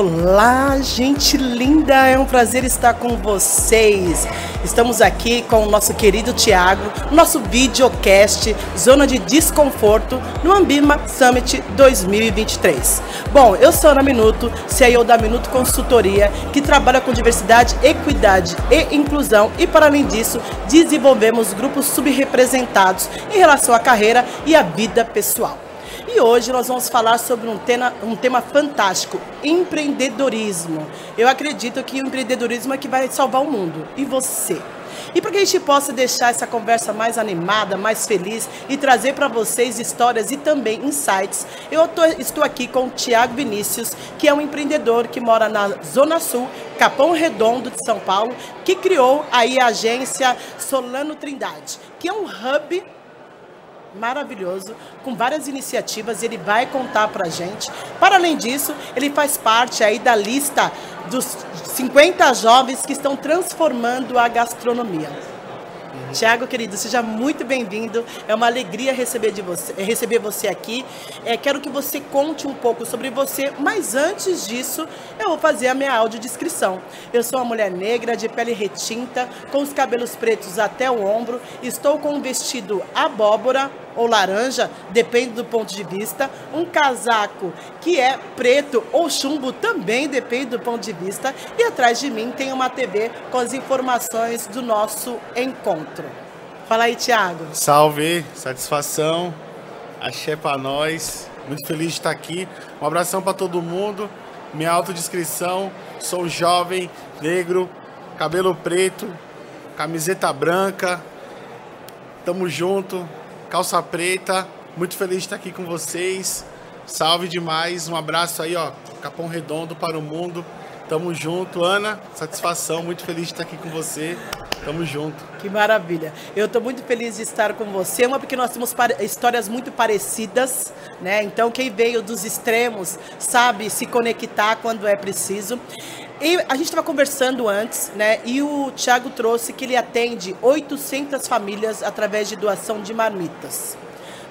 Olá, gente linda! É um prazer estar com vocês. Estamos aqui com o nosso querido Tiago, nosso videocast Zona de Desconforto no Ambima Summit 2023. Bom, eu sou Ana Minuto, CEO da Minuto Consultoria, que trabalha com diversidade, equidade e inclusão e, para além disso, desenvolvemos grupos subrepresentados em relação à carreira e à vida pessoal. E hoje nós vamos falar sobre um tema, um tema fantástico: empreendedorismo. Eu acredito que o empreendedorismo é que vai salvar o mundo. E você? E para que a gente possa deixar essa conversa mais animada, mais feliz e trazer para vocês histórias e também insights, eu tô, estou aqui com o Tiago Vinícius, que é um empreendedor que mora na Zona Sul, Capão Redondo de São Paulo, que criou aí a agência Solano Trindade, que é um hub maravilhoso, com várias iniciativas, ele vai contar para a gente. Para além disso, ele faz parte aí da lista dos 50 jovens que estão transformando a gastronomia. Tiago, querido, seja muito bem-vindo. É uma alegria receber, de você, receber você aqui. É, quero que você conte um pouco sobre você, mas antes disso, eu vou fazer a minha audiodescrição. Eu sou uma mulher negra, de pele retinta, com os cabelos pretos até o ombro. Estou com um vestido abóbora, ou laranja, depende do ponto de vista. Um casaco que é preto ou chumbo também depende do ponto de vista. E atrás de mim tem uma TV com as informações do nosso encontro. Fala aí, Tiago. Salve, satisfação. Axé para nós. Muito feliz de estar aqui. Um abração para todo mundo. Minha autodescrição: sou jovem, negro, cabelo preto, camiseta branca. Tamo junto calça preta. Muito feliz de estar aqui com vocês. Salve demais. Um abraço aí, ó. Capão Redondo para o mundo. Tamo junto. Ana, satisfação. Muito feliz de estar aqui com você. Tamo junto. Que maravilha. Eu estou muito feliz de estar com você, uma porque nós temos histórias muito parecidas, né? Então quem veio dos extremos sabe se conectar quando é preciso. E a gente estava conversando antes, né? E o Thiago trouxe que ele atende 800 famílias através de doação de marmitas.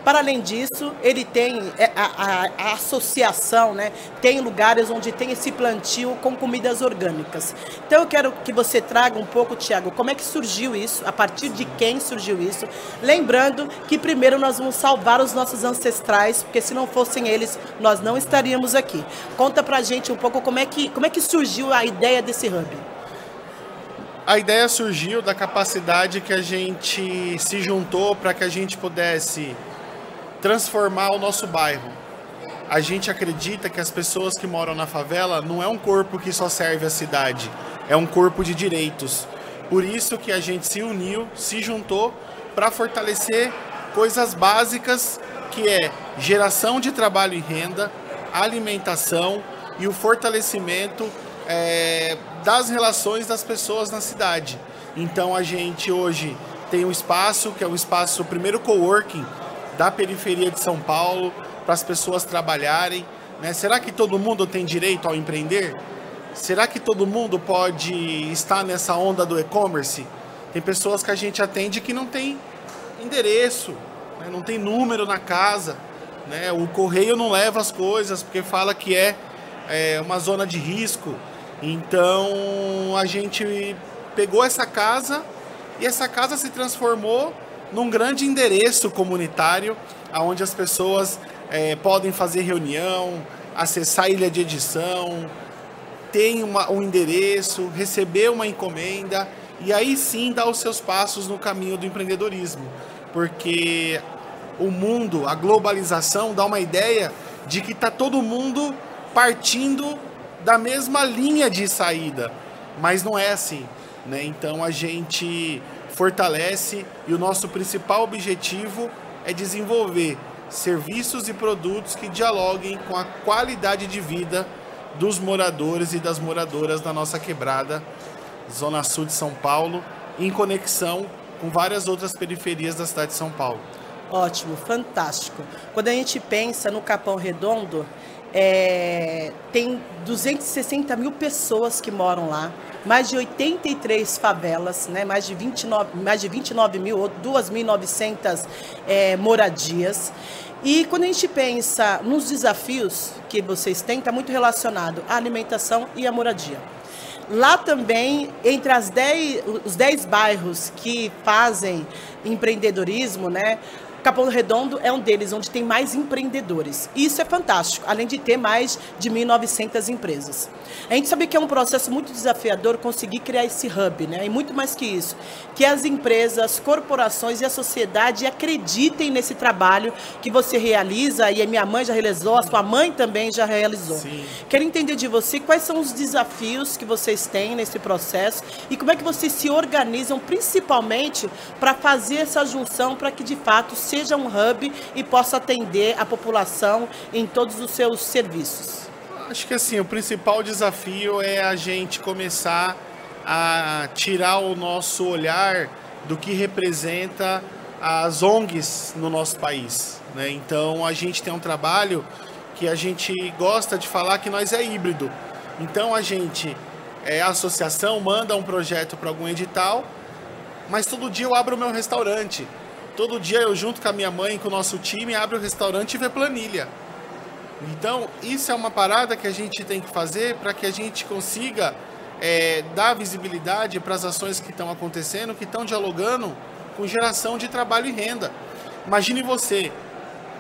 Para além disso, ele tem é, a, a, a, associação, né? Tem lugares onde tem esse plantio com comidas orgânicas. Então eu quero que você traga um pouco, Tiago, como é que surgiu isso, a partir de quem surgiu isso. Lembrando que primeiro nós vamos salvar os nossos ancestrais, porque se não fossem eles, nós não estaríamos aqui. Conta pra gente um pouco como é que, como é que surgiu a ideia desse hub. A ideia surgiu da capacidade que a gente se juntou para que a gente pudesse transformar o nosso bairro. A gente acredita que as pessoas que moram na favela não é um corpo que só serve à cidade, é um corpo de direitos. Por isso que a gente se uniu, se juntou para fortalecer coisas básicas que é geração de trabalho e renda, alimentação e o fortalecimento é, das relações das pessoas na cidade. Então a gente hoje tem um espaço que é o espaço primeiro coworking da periferia de São Paulo para as pessoas trabalharem. Né? Será que todo mundo tem direito ao empreender? Será que todo mundo pode estar nessa onda do e-commerce? Tem pessoas que a gente atende que não tem endereço, né? não tem número na casa. Né? O correio não leva as coisas porque fala que é, é uma zona de risco. Então a gente pegou essa casa e essa casa se transformou num grande endereço comunitário, onde as pessoas é, podem fazer reunião, acessar a ilha de edição, tem uma, um endereço, receber uma encomenda e aí sim dar os seus passos no caminho do empreendedorismo. Porque o mundo, a globalização dá uma ideia de que está todo mundo partindo da mesma linha de saída, mas não é assim. Né? Então a gente fortalece e o nosso principal objetivo é desenvolver serviços e produtos que dialoguem com a qualidade de vida dos moradores e das moradoras da nossa quebrada, Zona Sul de São Paulo, em conexão com várias outras periferias da cidade de São Paulo. Ótimo, fantástico. Quando a gente pensa no Capão Redondo, é, tem 260 mil pessoas que moram lá, mais de 83 favelas, né, mais, de 29, mais de 29 mil, 2.900 é, moradias. E quando a gente pensa nos desafios que vocês têm, está muito relacionado à alimentação e à moradia. Lá também, entre as dez, os 10 bairros que fazem empreendedorismo, né? Capão Redondo é um deles, onde tem mais empreendedores. Isso é fantástico, além de ter mais de 1.900 empresas. A gente sabe que é um processo muito desafiador conseguir criar esse hub, né? E muito mais que isso, que as empresas, corporações e a sociedade acreditem nesse trabalho que você realiza, e a minha mãe já realizou, a sua mãe também já realizou. Sim. Quero entender de você quais são os desafios que vocês têm nesse processo e como é que vocês se organizam, principalmente para fazer essa junção para que de fato seja um hub e possa atender a população em todos os seus serviços? Acho que assim, o principal desafio é a gente começar a tirar o nosso olhar do que representa as ONGs no nosso país. Né? Então a gente tem um trabalho que a gente gosta de falar que nós é híbrido. Então a gente, é, a associação manda um projeto para algum edital, mas todo dia eu abro o meu restaurante. Todo dia eu junto com a minha mãe, com o nosso time, abro o restaurante e vê planilha. Então, isso é uma parada que a gente tem que fazer para que a gente consiga é, dar visibilidade para as ações que estão acontecendo, que estão dialogando com geração de trabalho e renda. Imagine você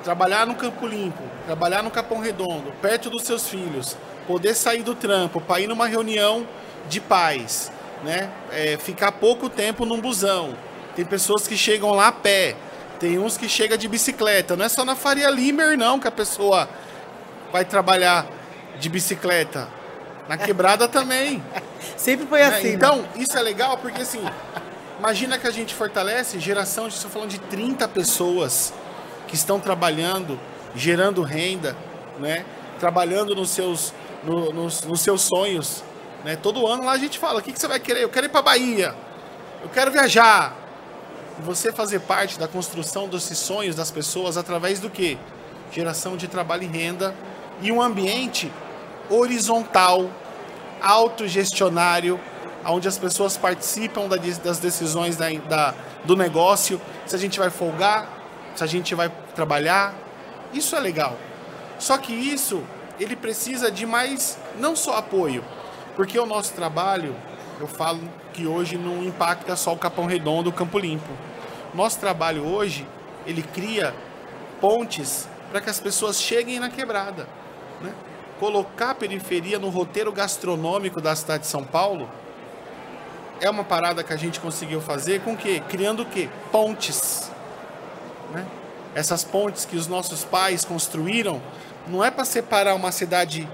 trabalhar no Campo Limpo, trabalhar no Capão Redondo, perto dos seus filhos, poder sair do trampo para ir numa reunião de pais, né? É, ficar pouco tempo num busão, tem pessoas que chegam lá a pé. Tem uns que chegam de bicicleta. Não é só na Faria Limer, não, que a pessoa vai trabalhar de bicicleta. Na quebrada também. Sempre foi né? assim. Né? Então, isso é legal porque assim, imagina que a gente fortalece geração, estou falando de 30 pessoas que estão trabalhando, gerando renda, né? Trabalhando nos seus, no, nos, nos seus sonhos. Né? Todo ano lá a gente fala, o que, que você vai querer? Eu quero ir para Bahia. Eu quero viajar você fazer parte da construção desses sonhos das pessoas através do que? Geração de trabalho e renda e um ambiente horizontal, autogestionário, onde as pessoas participam das decisões da, da, do negócio, se a gente vai folgar, se a gente vai trabalhar. Isso é legal. Só que isso, ele precisa de mais, não só apoio, porque o nosso trabalho, eu falo que hoje não impacta só o Capão Redondo, o Campo Limpo nosso trabalho hoje, ele cria pontes para que as pessoas cheguem na quebrada. Né? Colocar a periferia no roteiro gastronômico da cidade de São Paulo é uma parada que a gente conseguiu fazer com que? Criando o quê? Pontes. Né? Essas pontes que os nossos pais construíram não é para separar uma cidade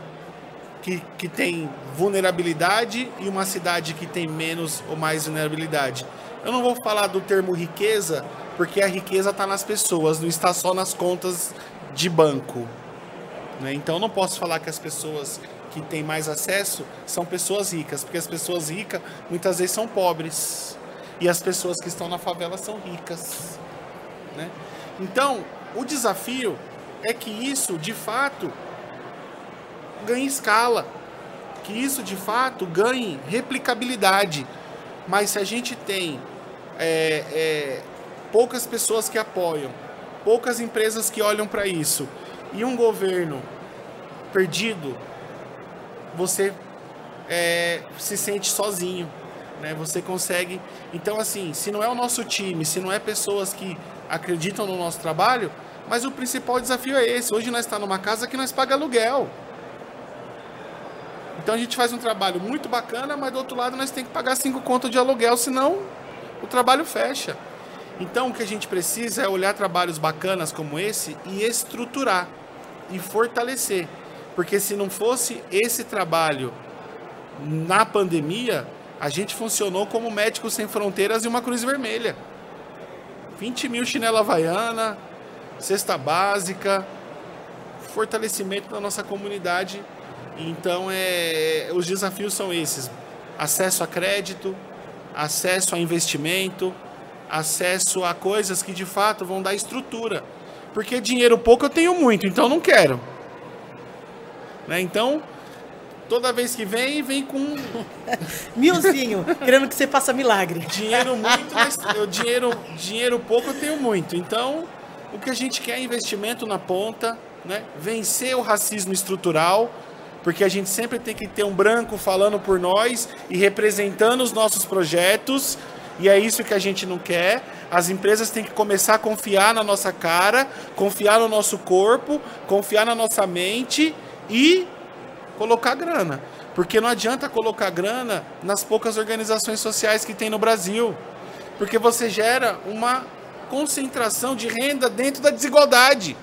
que, que tem vulnerabilidade e uma cidade que tem menos ou mais vulnerabilidade eu não vou falar do termo riqueza, porque a riqueza está nas pessoas, não está só nas contas de banco. Né? Então, eu não posso falar que as pessoas que têm mais acesso são pessoas ricas, porque as pessoas ricas muitas vezes são pobres e as pessoas que estão na favela são ricas. Né? Então, o desafio é que isso, de fato, ganhe escala, que isso, de fato, ganhe replicabilidade. Mas se a gente tem é, é, poucas pessoas que apoiam, poucas empresas que olham para isso e um governo perdido, você é, se sente sozinho, né? Você consegue. Então, assim, se não é o nosso time, se não é pessoas que acreditam no nosso trabalho, mas o principal desafio é esse. Hoje nós estamos tá numa casa que nós paga aluguel. Então a gente faz um trabalho muito bacana, mas do outro lado nós temos que pagar cinco contas de aluguel, senão o trabalho fecha. Então o que a gente precisa é olhar trabalhos bacanas como esse e estruturar e fortalecer. Porque se não fosse esse trabalho na pandemia, a gente funcionou como Médicos Sem Fronteiras e uma Cruz Vermelha. 20 mil chinela havaiana, cesta básica, fortalecimento da nossa comunidade. Então, é, os desafios são esses: acesso a crédito, acesso a investimento, acesso a coisas que de fato vão dar estrutura. Porque dinheiro pouco eu tenho muito, então não quero. Né? Então, toda vez que vem, vem com. Milzinho, querendo que você faça milagre. Dinheiro muito, mas eu, dinheiro, dinheiro pouco eu tenho muito. Então, O que a gente quer é investimento na ponta, né? vencer o racismo estrutural, porque a gente sempre tem que ter um branco falando por nós e representando os nossos projetos, e é isso que a gente não quer. As empresas têm que começar a confiar na nossa cara, confiar no nosso corpo, confiar na nossa mente e colocar grana. Porque não adianta colocar grana nas poucas organizações sociais que tem no Brasil. Porque você gera uma concentração de renda dentro da desigualdade.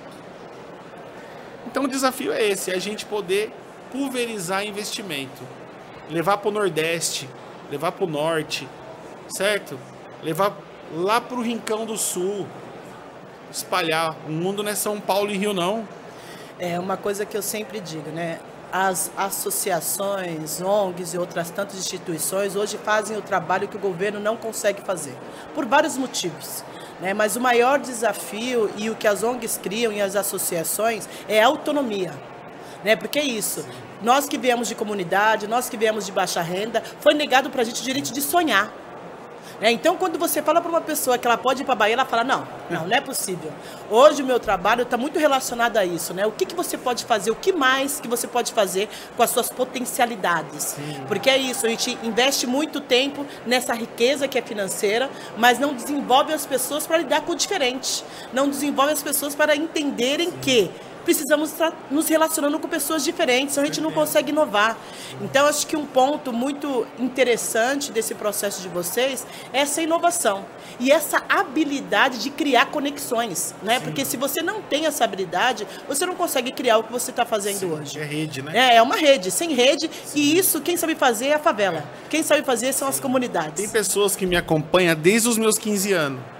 Então o desafio é esse, é a gente poder pulverizar investimento, levar para o Nordeste, levar para o Norte, certo? Levar lá para o Rincão do Sul, espalhar. O mundo não é São Paulo e Rio, não. É uma coisa que eu sempre digo, né? As associações, ONGs e outras tantas instituições hoje fazem o trabalho que o governo não consegue fazer, por vários motivos. Né? Mas o maior desafio e o que as ONGs criam e as associações é autonomia né? Porque é isso. Nós que viemos de comunidade, nós que viemos de baixa renda, foi negado para a gente o direito de sonhar. Né? Então, quando você fala para uma pessoa que ela pode ir para a Bahia, ela fala: não, não, não é possível. Hoje o meu trabalho está muito relacionado a isso, né? O que, que você pode fazer, o que mais que você pode fazer com as suas potencialidades. Sim. Porque é isso, a gente investe muito tempo nessa riqueza que é financeira, mas não desenvolve as pessoas para lidar com o diferente. Não desenvolve as pessoas para entenderem Sim. que precisamos estar nos relacionando com pessoas diferentes, a gente não consegue inovar. Então, acho que um ponto muito interessante desse processo de vocês é essa inovação e essa habilidade de criar conexões, né? Sim. Porque se você não tem essa habilidade, você não consegue criar o que você está fazendo Sim, hoje. É rede, né? É, é uma rede, sem rede, Sim. e isso quem sabe fazer é a favela. Quem sabe fazer são as comunidades. Tem pessoas que me acompanham desde os meus 15 anos.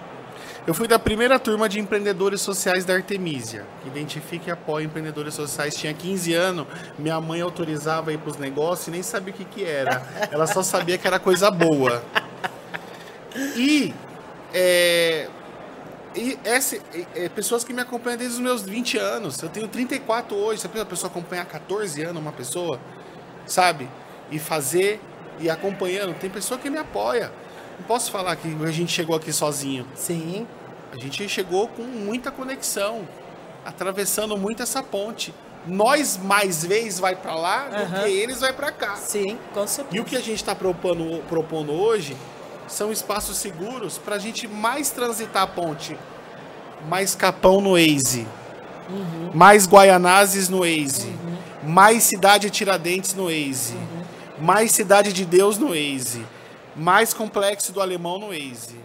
Eu fui da primeira turma de empreendedores sociais da Artemisia. Identifique e apoie empreendedores sociais. Tinha 15 anos, minha mãe autorizava ir para os negócios e nem sabia o que, que era. Ela só sabia que era coisa boa. E, é, e é, pessoas que me acompanham desde os meus 20 anos. Eu tenho 34 hoje. Você a pessoa acompanhar 14 anos uma pessoa? Sabe? E fazer e acompanhando. Tem pessoa que me apoia. Não posso falar que a gente chegou aqui sozinho. Sim. A gente chegou com muita conexão, atravessando muito essa ponte. Nós mais vezes vai para lá uhum. do que eles vai para cá. Sim, com certeza. E o que a gente está propondo, propondo hoje são espaços seguros para a gente mais transitar a ponte, mais Capão no Waze, uhum. mais Guaianazes no Waze, uhum. mais Cidade Tiradentes no Waze, uhum. mais Cidade de Deus no Waze mais complexo do alemão no Waze.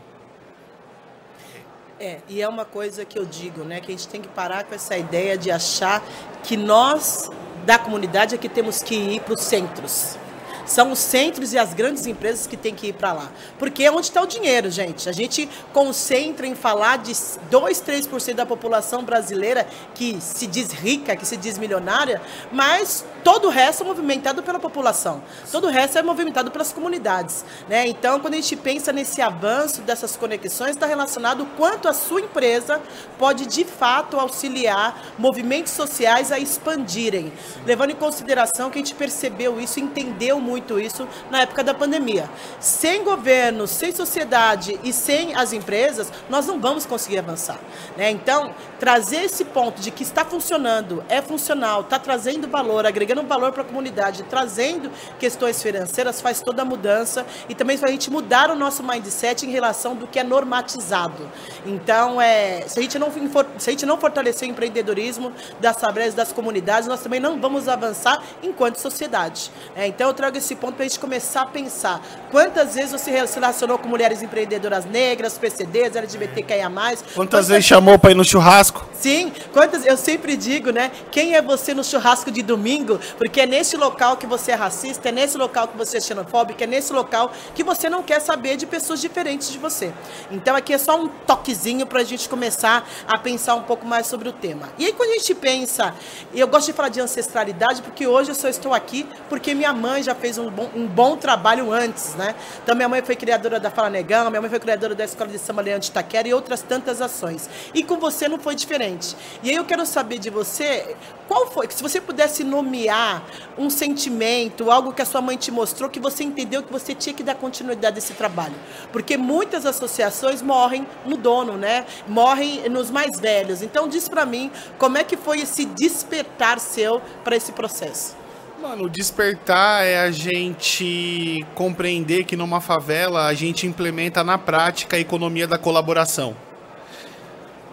É, e é uma coisa que eu digo, né, que a gente tem que parar com essa ideia de achar que nós da comunidade é que temos que ir para os centros. São os centros e as grandes empresas que têm que ir para lá. Porque é onde está o dinheiro, gente. A gente concentra em falar de 2, 3% da população brasileira que se diz rica, que se diz milionária, mas todo o resto é movimentado pela população. Todo o resto é movimentado pelas comunidades. Né? Então, quando a gente pensa nesse avanço dessas conexões, está relacionado quanto a sua empresa pode, de fato, auxiliar movimentos sociais a expandirem. Levando em consideração que a gente percebeu isso, entendeu muito isso na época da pandemia. Sem governo, sem sociedade e sem as empresas, nós não vamos conseguir avançar. Né? Então, trazer esse ponto de que está funcionando, é funcional, está trazendo valor, agregando valor para a comunidade, trazendo questões financeiras, faz toda a mudança e também faz a gente mudar o nosso mindset em relação do que é normatizado. Então, é, se, a gente não, se a gente não fortalecer o empreendedorismo das favelas, das comunidades, nós também não vamos avançar enquanto sociedade. É, então, eu trago esse esse ponto para a gente começar a pensar. Quantas vezes você se relacionou com mulheres empreendedoras negras, PCDs, LGBTQIA+. Quantas, quantas vezes chamou para ir no churrasco? Sim, quantas, eu sempre digo, né? Quem é você no churrasco de domingo? Porque é nesse local que você é racista, é nesse local que você é xenofóbico, é nesse local que você não quer saber de pessoas diferentes de você. Então aqui é só um toquezinho para a gente começar a pensar um pouco mais sobre o tema. E aí quando a gente pensa, eu gosto de falar de ancestralidade porque hoje eu só estou aqui porque minha mãe já fez um bom, um bom trabalho antes, né? Então, minha mãe foi criadora da Fala Negão, minha mãe foi criadora da Escola de Samba Leão de Itaquera e outras tantas ações. E com você não foi diferente. E aí eu quero saber de você, qual foi, se você pudesse nomear um sentimento, algo que a sua mãe te mostrou, que você entendeu que você tinha que dar continuidade a esse trabalho. Porque muitas associações morrem no dono, né? Morrem nos mais velhos. Então diz para mim, como é que foi esse despertar seu para esse processo? Mano, o despertar é a gente compreender que numa favela a gente implementa na prática a economia da colaboração.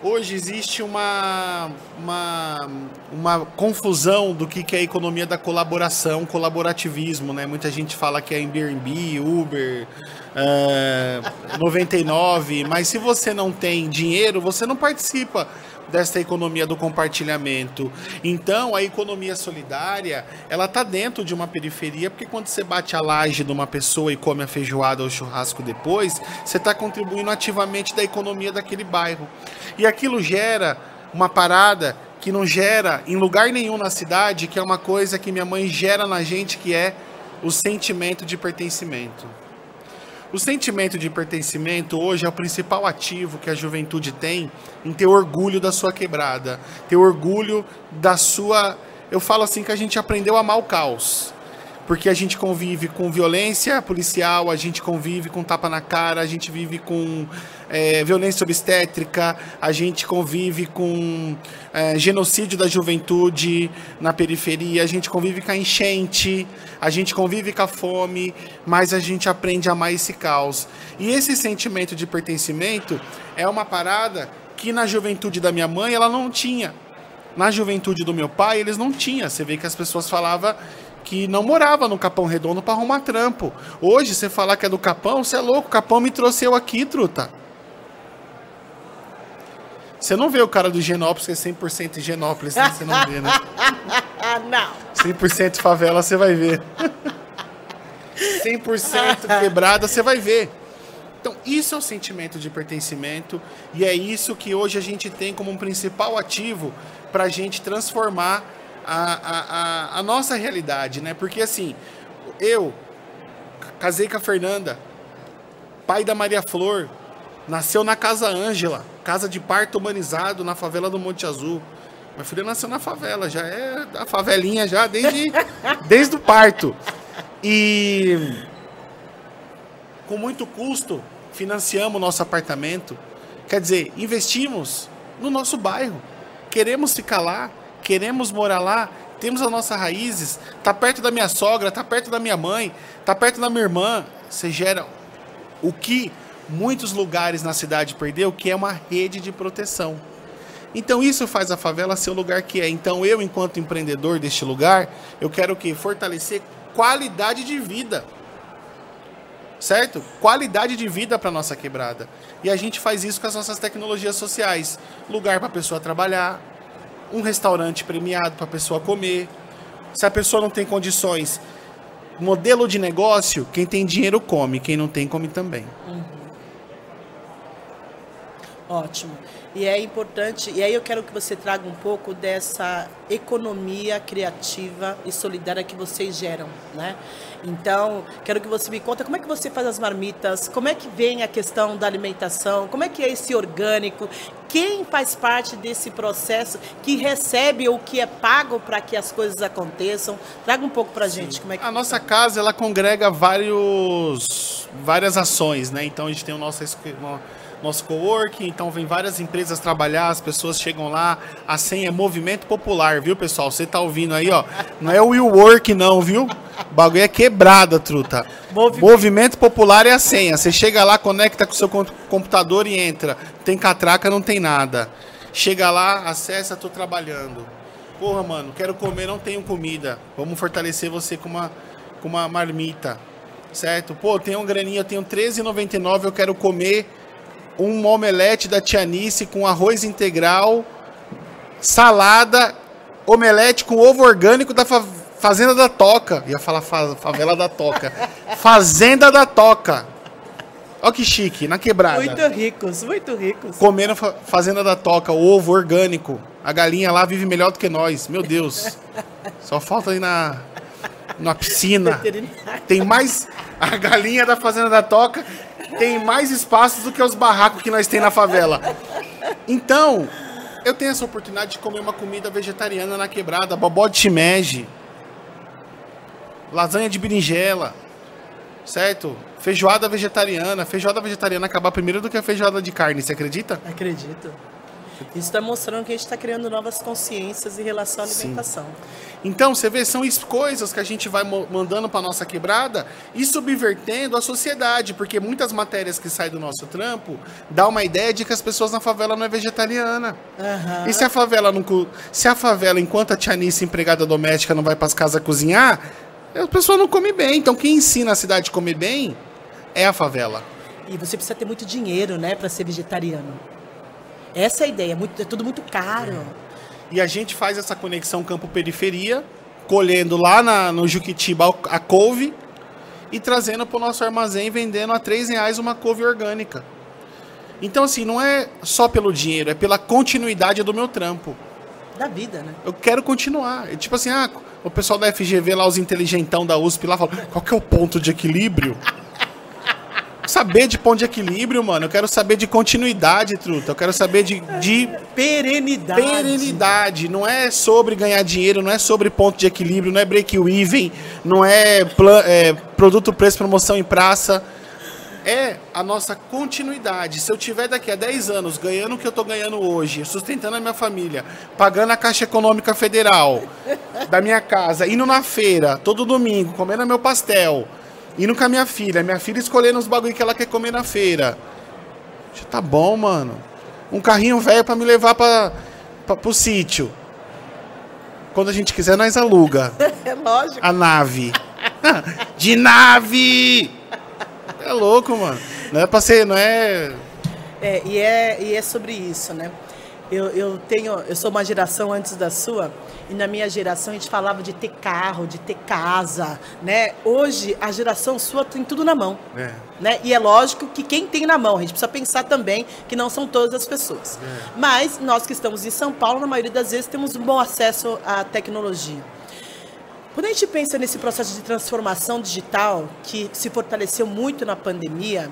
Hoje existe uma, uma, uma confusão do que, que é a economia da colaboração, colaborativismo, né? Muita gente fala que é Airbnb, Uber, uh, 99, mas se você não tem dinheiro, você não participa desta economia do compartilhamento. Então, a economia solidária, ela tá dentro de uma periferia, porque quando você bate a laje de uma pessoa e come a feijoada ou churrasco depois, você está contribuindo ativamente da economia daquele bairro. E aquilo gera uma parada que não gera em lugar nenhum na cidade, que é uma coisa que minha mãe gera na gente, que é o sentimento de pertencimento. O sentimento de pertencimento hoje é o principal ativo que a juventude tem em ter orgulho da sua quebrada, ter orgulho da sua. Eu falo assim que a gente aprendeu a amar o caos porque a gente convive com violência policial, a gente convive com tapa na cara, a gente vive com é, violência obstétrica, a gente convive com é, genocídio da juventude na periferia, a gente convive com a enchente, a gente convive com a fome, mas a gente aprende a amar esse caos. E esse sentimento de pertencimento é uma parada que na juventude da minha mãe ela não tinha. Na juventude do meu pai, eles não tinham. Você vê que as pessoas falavam que não morava no Capão Redondo para arrumar trampo. Hoje, você falar que é do Capão, você é louco. O Capão me trouxe eu aqui, truta. Você não vê o cara do Genópolis, que é 100% Genópolis, né? você não vê, né? não. 100% favela, você vai ver. 100% quebrada, você vai ver. Então, isso é o sentimento de pertencimento e é isso que hoje a gente tem como um principal ativo para a gente transformar a, a, a, nossa realidade, né? Porque assim, eu casei com a Fernanda, pai da Maria Flor, nasceu na Casa Ângela, casa de parto humanizado na favela do Monte Azul. Minha filha nasceu na favela, já é da favelinha já desde, desde o parto. E com muito custo financiamos o nosso apartamento. Quer dizer, investimos no nosso bairro. Queremos ficar lá queremos morar lá, temos as nossas raízes, tá perto da minha sogra, tá perto da minha mãe, tá perto da minha irmã. Você gera o que muitos lugares na cidade perdeu, que é uma rede de proteção. Então isso faz a favela ser o lugar que é. Então eu, enquanto empreendedor deste lugar, eu quero o quê? Fortalecer qualidade de vida. Certo? Qualidade de vida para nossa quebrada. E a gente faz isso com as nossas tecnologias sociais. Lugar para a pessoa trabalhar, um restaurante premiado para a pessoa comer. Se a pessoa não tem condições, modelo de negócio, quem tem dinheiro come, quem não tem come também. Uhum. Ótimo. E é importante, e aí eu quero que você traga um pouco dessa economia criativa e solidária que vocês geram, né? Então, quero que você me conta como é que você faz as marmitas, como é que vem a questão da alimentação, como é que é esse orgânico, quem faz parte desse processo, que recebe ou que é pago para que as coisas aconteçam. Traga um pouco para a gente como é que A nossa casa, ela congrega vários, várias ações, né? Então, a gente tem o nosso nosso coworking, então vem várias empresas trabalhar, as pessoas chegam lá, a senha é movimento popular, viu, pessoal? Você tá ouvindo aí, ó. Não é o will work não, viu? O bagulho é quebrada, truta. Movimento. movimento popular é a senha. Você chega lá, conecta com o seu computador e entra. Tem catraca, não tem nada. Chega lá, acessa, tô trabalhando. Porra, mano, quero comer, não tenho comida. Vamos fortalecer você com uma, com uma marmita. Certo? Pô, tenho um graninha, eu tenho R$13,99, eu quero comer um omelete da Tianice com arroz integral, salada, omelete com ovo orgânico da fa Fazenda da Toca. Ia falar fa favela da Toca. Fazenda da Toca. Olha que chique, na quebrada. Muito ricos, muito ricos. Comendo fa Fazenda da Toca, ovo orgânico. A galinha lá vive melhor do que nós. Meu Deus. Só falta ir na, na piscina. Tem mais. A galinha da Fazenda da Toca tem mais espaços do que os barracos que nós tem na favela. Então, eu tenho essa oportunidade de comer uma comida vegetariana na quebrada, bobó de shimeji, lasanha de berinjela, certo? Feijoada vegetariana. Feijoada vegetariana acabar primeiro do que a feijoada de carne, você acredita? Acredito. Isso está mostrando que a gente está criando novas consciências em relação à alimentação. Então, você vê, são is- coisas que a gente vai mandando para nossa quebrada e subvertendo a sociedade, porque muitas matérias que saem do nosso trampo dá uma ideia de que as pessoas na favela não é vegetariana. Aham. E se a favela não, se a favela, enquanto a Tianice empregada doméstica não vai para as casas cozinhar, a pessoa não come bem. Então, quem ensina a cidade a comer bem é a favela. E você precisa ter muito dinheiro, né, para ser vegetariano. Essa é a ideia. É, muito- é tudo muito caro. E a gente faz essa conexão campo-periferia, colhendo lá na- no Juquitiba a couve e trazendo para o nosso armazém, vendendo a R$ reais uma couve orgânica. Então, assim, não é só pelo dinheiro, é pela continuidade do meu trampo. Da vida, né? Eu quero continuar. É tipo assim, ah, o pessoal da FGV lá, os inteligentão da USP lá, fala, qual que é o ponto de equilíbrio? saber de ponto de equilíbrio, mano. Eu quero saber de continuidade, truta. Eu quero saber de, de Perenidade. perenidade. Não é sobre ganhar dinheiro, não é sobre ponto de equilíbrio, não é break-even, não é, pla- é produto, preço, promoção em praça. É a nossa continuidade. Se eu tiver daqui a 10 anos ganhando o que eu tô ganhando hoje, sustentando a minha família, pagando a Caixa Econômica Federal da minha casa, indo na feira todo domingo, comendo meu pastel, indo com a minha filha, minha filha escolhendo os bagulho que ela quer comer na feira. Já tá bom, mano. Um carrinho velho pra me levar pra, pro sítio. Quando a gente quiser, nós aluga É lógico. a nave. De nave! É louco, mano. Não é pra ser, não é. É, e, é, e é sobre isso, né? Eu, eu tenho, eu sou uma geração antes da sua, e na minha geração a gente falava de ter carro, de ter casa, né? Hoje a geração sua tem tudo na mão, É. né? E é lógico que quem tem na mão, a gente precisa pensar também que não são todas as pessoas. Mas nós que estamos em São Paulo, na maioria das vezes temos um bom acesso à tecnologia. Quando a gente pensa nesse processo de transformação digital que se fortaleceu muito na pandemia,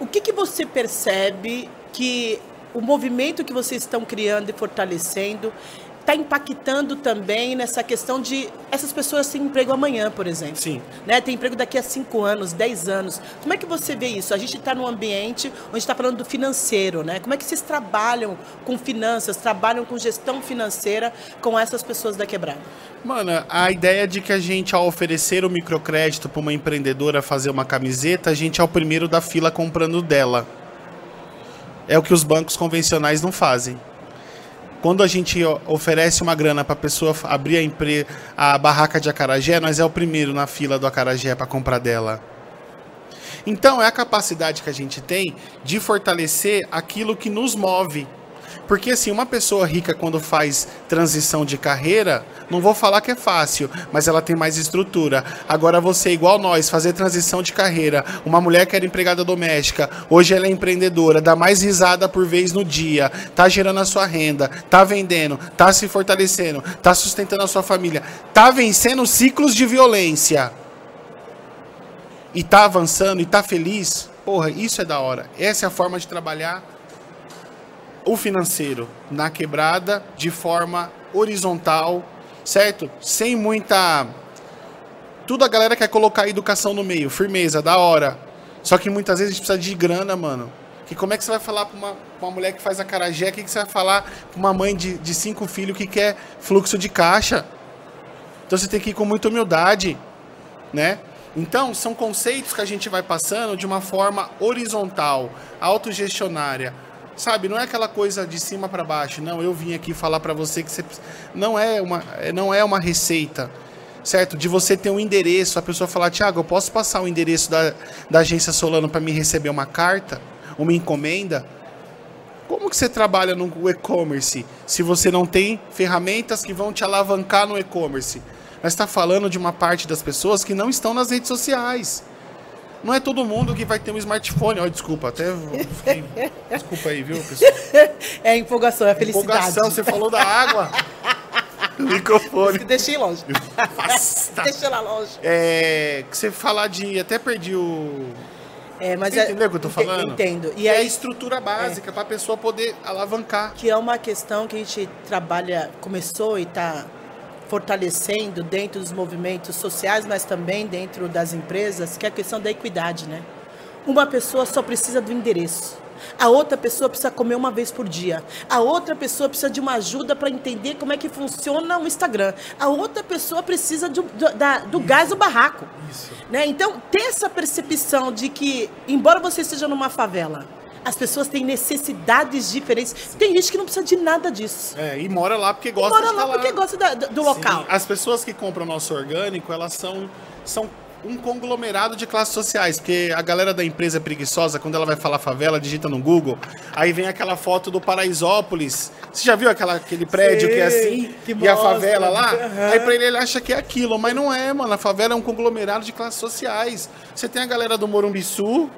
o que, que você percebe que o movimento que vocês estão criando e fortalecendo está impactando também nessa questão de essas pessoas terem emprego amanhã, por exemplo? Sim. Né? Tem emprego daqui a 5 anos, 10 anos. Como é que você vê isso? A gente está num ambiente onde está falando do financeiro, né? Como é que vocês trabalham com finanças, trabalham com gestão financeira com essas pessoas da quebrada? Mano, a ideia de que a gente, ao oferecer o microcrédito pra uma empreendedora fazer uma camiseta, a gente é o primeiro da fila comprando dela. É o que os bancos convencionais não fazem. Quando a gente oferece uma grana para a pessoa abrir a, empre... a barraca de acarajé, nós é o primeiro na fila do acarajé para comprar dela. Então é a capacidade que a gente tem de fortalecer aquilo que nos move. Porque assim, uma pessoa rica quando faz transição de carreira, não vou falar que é fácil, mas ela tem mais estrutura. Agora você igual nós, fazer transição de carreira, uma mulher que era empregada doméstica, hoje ela é empreendedora, dá mais risada por vez no dia, tá gerando a sua renda, tá vendendo, tá se fortalecendo, tá sustentando a sua família, tá vencendo ciclos de violência e tá avançando e tá feliz, porra, isso é da hora. Essa é a forma de trabalhar o financeiro na quebrada de forma horizontal, certo? Sem muita. Tudo a galera quer colocar a educação no meio, firmeza, da hora. Só que muitas vezes a gente precisa de grana, mano. Que como é que você vai falar pra uma, uma mulher que faz acarajé? O que, que você vai falar pra uma mãe de, de cinco filhos que quer fluxo de caixa? Então você tem que ir com muita humildade, né? Então, são conceitos que a gente vai passando de uma forma horizontal, autogestionária. Sabe, não é aquela coisa de cima para baixo. Não, eu vim aqui falar para você que você não é uma não é uma receita. Certo? De você ter um endereço, a pessoa falar: "Tiago, eu posso passar o endereço da, da agência Solano para me receber uma carta, uma encomenda?" Como que você trabalha no e-commerce se você não tem ferramentas que vão te alavancar no e-commerce? Nós está falando de uma parte das pessoas que não estão nas redes sociais. Não é todo mundo que vai ter um smartphone. Olha, desculpa, até fiquei... Desculpa aí, viu, pessoal? É a empolgação, é a felicidade. Empolgação, você falou da água. Microfone. Deixei longe. Afasta. Deixei lá longe. É, que você falar de. Até perdi o. É, mas Você é- entendeu o que eu tô falando? Entendo. E é a estrutura básica para a pessoa poder alavancar. que é uma questão que a gente trabalha, começou e está fortalecendo dentro dos movimentos sociais, mas também dentro das empresas, que é a questão da equidade, né? Uma pessoa só precisa do endereço. A outra pessoa precisa comer uma vez por dia. A outra pessoa precisa de uma ajuda para entender como é que funciona o Instagram. A outra pessoa precisa do, do, da, do gás do barraco. Isso. Né? Então, ter essa percepção de que, embora você esteja numa favela, as pessoas têm necessidades diferentes. Sim. Tem gente que não precisa de nada disso. É, e mora lá porque gosta mora lá porque gosta da, do, do local. As pessoas que compram nosso orgânico, elas são, são um conglomerado de classes sociais, porque a galera da empresa é preguiçosa, quando ela vai falar favela, digita no Google, aí vem aquela foto do Paraisópolis. Você já viu aquela, aquele prédio Sim, que é assim? Que e a favela lá? Uhum. Aí pra ele ele acha que é aquilo, mas não é, mano. A favela é um conglomerado de classes sociais. Você tem a galera do Morumbiçu,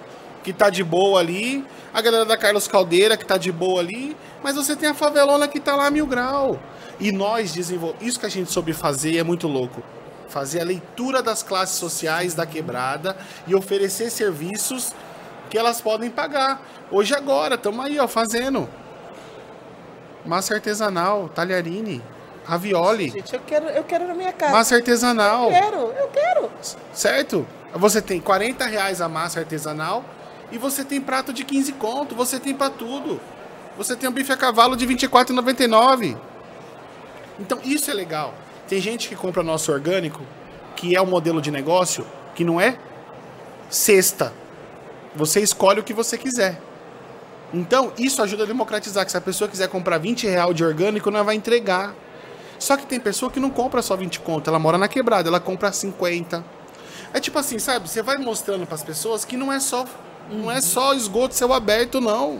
que tá de boa ali, a galera da Carlos Caldeira, que tá de boa ali, mas você tem a favelona que tá lá a mil grau. E nós desenvolvemos. Isso que a gente soube fazer é muito louco fazer a leitura das classes sociais da quebrada e oferecer serviços que elas podem pagar. Hoje agora, estamos aí, ó, fazendo. Massa artesanal, talharine, ravioli. Gente, eu quero, eu quero na minha casa. Massa artesanal. Eu quero, eu quero. Certo? Você tem 40 reais a massa artesanal e você tem prato de 15 conto. Você tem para tudo. Você tem um bife a cavalo de 24,99. Então isso é legal. Tem gente que compra nosso orgânico, que é um modelo de negócio que não é cesta. Você escolhe o que você quiser. Então, isso ajuda a democratizar, que se a pessoa quiser comprar 20 real de orgânico, não vai entregar. Só que tem pessoa que não compra só 20 conto, ela mora na quebrada, ela compra 50. É tipo assim, sabe? Você vai mostrando para as pessoas que não é só não é só esgoto céu aberto, não.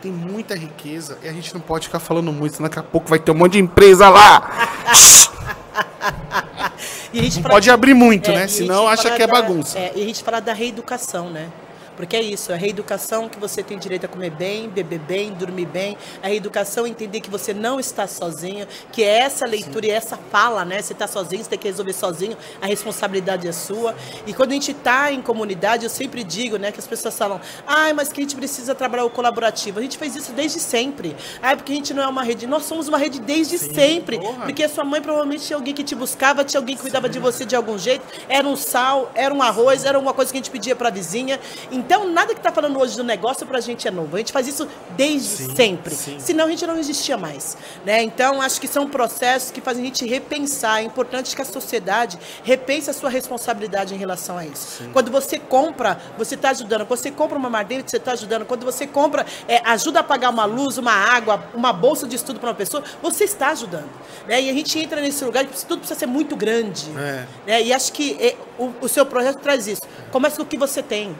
Tem muita riqueza e a gente não pode ficar falando muito, senão daqui a pouco vai ter um monte de empresa lá. e a gente não pode abrir muito, é, né? Senão acha que é bagunça. É, e a gente fala da reeducação, né? Porque é isso, a reeducação que você tem direito a comer bem, beber bem, dormir bem. A reeducação entender que você não está sozinho, que é essa leitura Sim. e essa fala, né? Você está sozinho, você tem que resolver sozinho, a responsabilidade é sua. E quando a gente está em comunidade, eu sempre digo, né, que as pessoas falam, ah, mas que a gente precisa trabalhar o colaborativo. A gente fez isso desde sempre. Ah, porque a gente não é uma rede. Nós somos uma rede desde Sim, sempre. Porra. Porque a sua mãe provavelmente tinha alguém que te buscava, tinha alguém que cuidava Sim. de você de algum jeito. Era um sal, era um arroz, era uma coisa que a gente pedia para a vizinha. Então, nada que está falando hoje do negócio para a gente é novo. A gente faz isso desde sim, sempre. Sim. Senão a gente não existia mais. Né? Então, acho que são processos que fazem a gente repensar. É importante que a sociedade repense a sua responsabilidade em relação a isso. Sim. Quando você compra, você está ajudando. Quando você compra uma madeira, você está ajudando. Quando você compra, é, ajuda a pagar uma luz, uma água, uma bolsa de estudo para uma pessoa, você está ajudando. Né? E a gente entra nesse lugar que tudo precisa ser muito grande. É. Né? E acho que é, o, o seu projeto traz isso. Começa com o que você tem.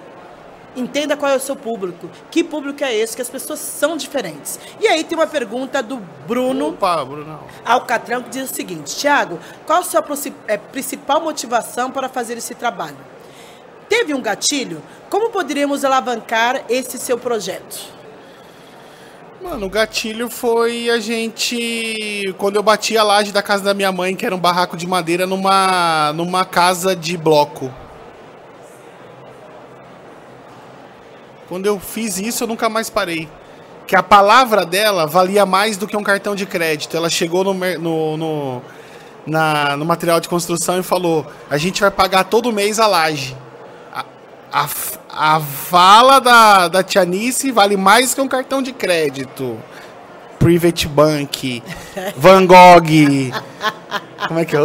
Entenda qual é o seu público. Que público é esse? Que as pessoas são diferentes. E aí tem uma pergunta do Bruno Opa, Bruno. Alcatrão que diz o seguinte: Tiago, qual a sua é, principal motivação para fazer esse trabalho? Teve um gatilho? Como poderíamos alavancar esse seu projeto? Mano, o gatilho foi a gente. Quando eu bati a laje da casa da minha mãe, que era um barraco de madeira, numa, numa casa de bloco. Quando eu fiz isso, eu nunca mais parei. Que a palavra dela valia mais do que um cartão de crédito. Ela chegou no, no, no, na, no material de construção e falou: a gente vai pagar todo mês a laje. A, a, a fala da, da Tianice vale mais que um cartão de crédito. Private Bank, Van Gogh. Como é que é?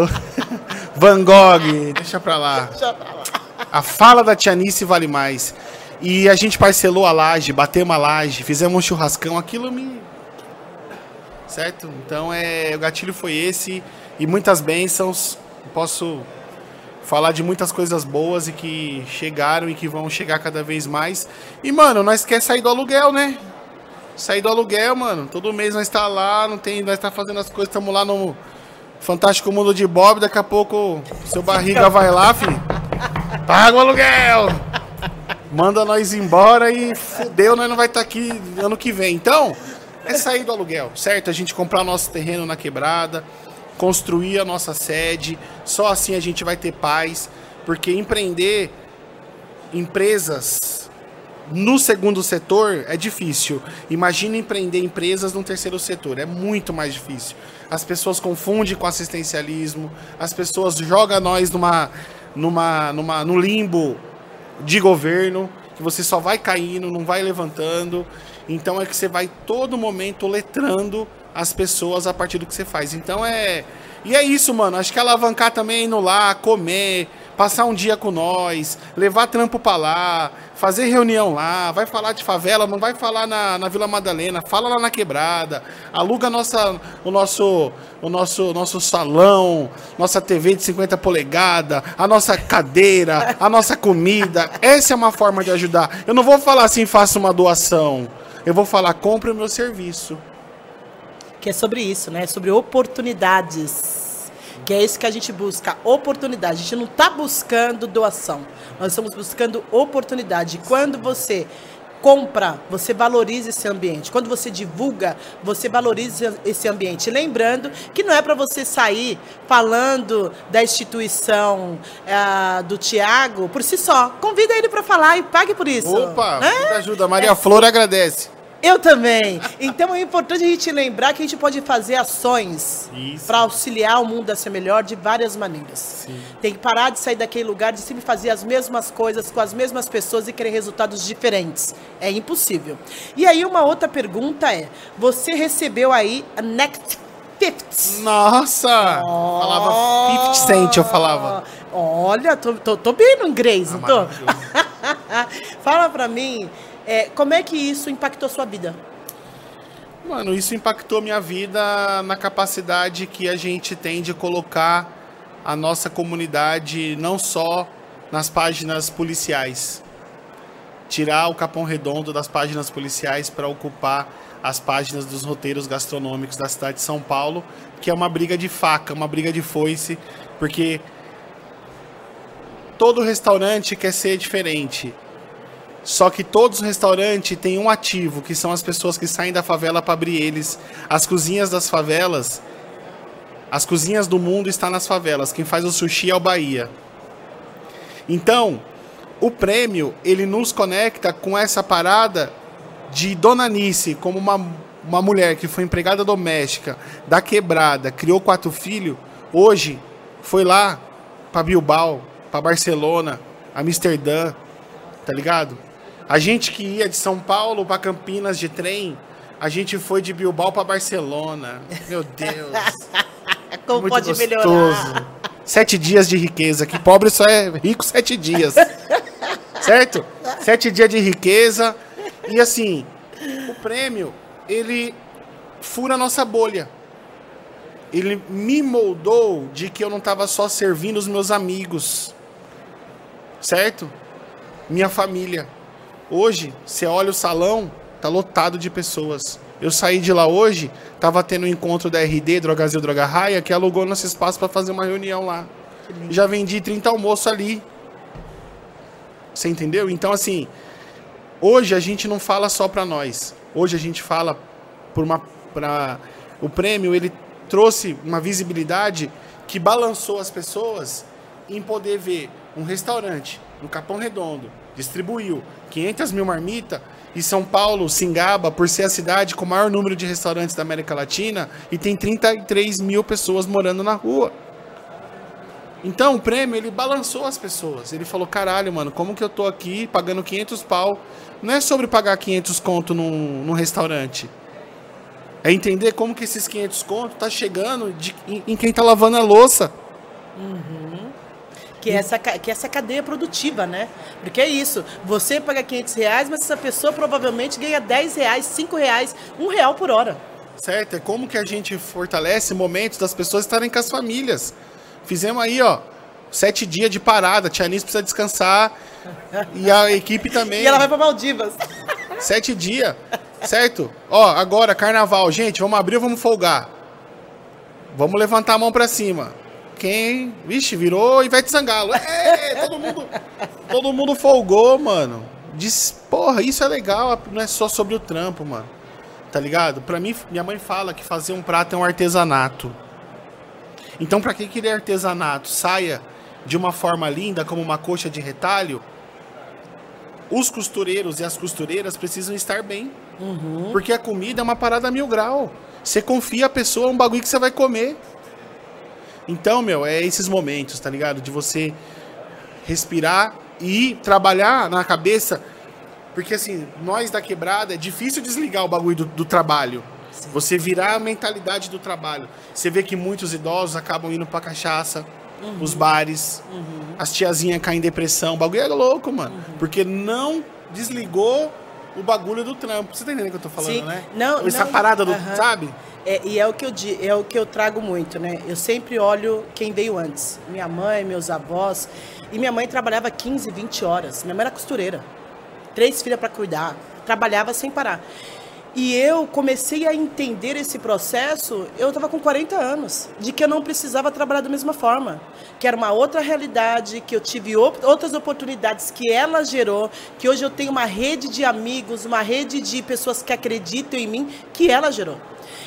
Van Gogh, deixa pra lá. Deixa pra lá. A fala da Tianice vale mais. E a gente parcelou a laje, batemos a laje, fizemos um churrascão, aquilo me. Certo? Então é, o gatilho foi esse e muitas bênçãos. Posso falar de muitas coisas boas e que chegaram e que vão chegar cada vez mais. E, mano, nós quer sair do aluguel, né? Sair do aluguel, mano. Todo mês nós está lá, não tem, nós está fazendo as coisas, estamos lá no Fantástico Mundo de Bob, daqui a pouco seu barriga vai lá, filho. Paga o aluguel! Manda nós embora e fudeu, nós não vai estar tá aqui ano que vem. Então, é sair do aluguel, certo? A gente comprar nosso terreno na quebrada, construir a nossa sede, só assim a gente vai ter paz, porque empreender empresas no segundo setor é difícil. Imagina empreender empresas no terceiro setor, é muito mais difícil. As pessoas confundem com assistencialismo, as pessoas jogam nós numa, numa, numa, no limbo de governo, que você só vai caindo, não vai levantando. Então é que você vai todo momento letrando as pessoas a partir do que você faz. Então é. E é isso, mano. Acho que alavancar também indo lá, comer, passar um dia com nós, levar trampo pra lá, fazer reunião lá, vai falar de favela, não vai falar na, na Vila Madalena, fala lá na quebrada, aluga nossa, o nosso o nosso nosso salão, nossa TV de 50 polegadas, a nossa cadeira, a nossa comida. Essa é uma forma de ajudar. Eu não vou falar assim, faça uma doação. Eu vou falar, compre o meu serviço. Que é sobre isso, né? Sobre oportunidades que é isso que a gente busca, oportunidade. A gente não está buscando doação, nós estamos buscando oportunidade. Quando você compra, você valoriza esse ambiente. Quando você divulga, você valoriza esse ambiente. Lembrando que não é para você sair falando da instituição é, do Tiago por si só. Convida ele para falar e pague por isso. Opa, né? ajuda. Maria é. Flor agradece. Eu também. Então é importante a gente lembrar que a gente pode fazer ações para auxiliar o mundo a ser melhor de várias maneiras. Sim. Tem que parar de sair daquele lugar de sempre fazer as mesmas coisas com as mesmas pessoas e querer resultados diferentes. É impossível. E aí uma outra pergunta é: você recebeu aí a Next Fifth? Nossa! Oh, falava 50 cent, eu falava. Olha, tô, tô, tô bem no inglês, ah, não tô? Fala pra mim é, como é que isso impactou sua vida? Mano, isso impactou minha vida na capacidade que a gente tem de colocar a nossa comunidade não só nas páginas policiais. Tirar o Capão Redondo das páginas policiais para ocupar as páginas dos roteiros gastronômicos da cidade de São Paulo, que é uma briga de faca, uma briga de foice, porque todo restaurante quer ser diferente. Só que todos os restaurantes têm um ativo, que são as pessoas que saem da favela para abrir eles. As cozinhas das favelas, as cozinhas do mundo estão nas favelas. Quem faz o sushi é o Bahia. Então, o prêmio, ele nos conecta com essa parada de Dona Nice, como uma, uma mulher que foi empregada doméstica, da quebrada, criou quatro filhos, hoje foi lá para Bilbao, para Barcelona, Amsterdã, tá ligado? A gente que ia de São Paulo para Campinas de trem, a gente foi de Bilbao para Barcelona. Meu Deus. Como Muito pode gostoso. melhorar? Sete dias de riqueza. Que pobre só é rico sete dias. certo? Sete dias de riqueza. E assim, o prêmio, ele fura a nossa bolha. Ele me moldou de que eu não estava só servindo os meus amigos. Certo? Minha família Hoje, você olha o salão, tá lotado de pessoas. Eu saí de lá hoje, tava tendo um encontro da RD, Drogazil Droga Raia, que alugou nosso espaço para fazer uma reunião lá. Já vendi 30 almoços ali. Você entendeu? Então, assim, hoje a gente não fala só para nós. Hoje a gente fala por uma. Pra... O prêmio ele trouxe uma visibilidade que balançou as pessoas em poder ver um restaurante no Capão Redondo, distribuiu 500 mil marmitas e São Paulo se engaba por ser a cidade com o maior número de restaurantes da América Latina e tem 33 mil pessoas morando na rua. Então o prêmio ele balançou as pessoas. Ele falou: caralho, mano, como que eu tô aqui pagando 500 pau? Não é sobre pagar 500 conto num, num restaurante. É entender como que esses 500 conto tá chegando de, em, em quem tá lavando a louça. Uhum que é essa, que é essa cadeia produtiva, né? Porque é isso, você paga 500 reais, mas essa pessoa provavelmente ganha 10 reais, 5 reais, 1 real por hora. Certo, é como que a gente fortalece momentos das pessoas estarem com as famílias. Fizemos aí, ó, sete dias de parada, Tia Anis precisa descansar e a equipe também. e ela vai para Maldivas. Sete dias, certo? Ó, agora, carnaval, gente, vamos abrir ou vamos folgar? Vamos levantar a mão para cima quem? Vixe, virou Ivete Sangalo. É, todo mundo, todo mundo folgou, mano. Diz, porra, isso é legal, não é só sobre o trampo, mano. Tá ligado? Pra mim, minha mãe fala que fazer um prato é um artesanato. Então, pra que que ele é artesanato? Saia de uma forma linda, como uma coxa de retalho, os costureiros e as costureiras precisam estar bem. Uhum. Porque a comida é uma parada mil grau. Você confia a pessoa, é um bagulho que você vai comer. Então, meu, é esses momentos, tá ligado? De você respirar e trabalhar na cabeça. Porque assim, nós da quebrada é difícil desligar o bagulho do, do trabalho. Sim. Você virar a mentalidade do trabalho. Você vê que muitos idosos acabam indo pra cachaça, uhum. os bares, uhum. as tiazinhas caem em depressão. O bagulho é louco, mano. Uhum. Porque não desligou o bagulho do trampo. Você tá entendendo o que eu tô falando, Sim. né? Não, Essa não, parada do, sabe? É, e é o, que eu, é o que eu trago muito, né? Eu sempre olho quem veio antes. Minha mãe, meus avós. E minha mãe trabalhava 15, 20 horas. Minha mãe era costureira. Três filhas para cuidar. Trabalhava sem parar. E eu comecei a entender esse processo, eu estava com 40 anos, de que eu não precisava trabalhar da mesma forma, que era uma outra realidade, que eu tive outras oportunidades que ela gerou, que hoje eu tenho uma rede de amigos, uma rede de pessoas que acreditam em mim, que ela gerou.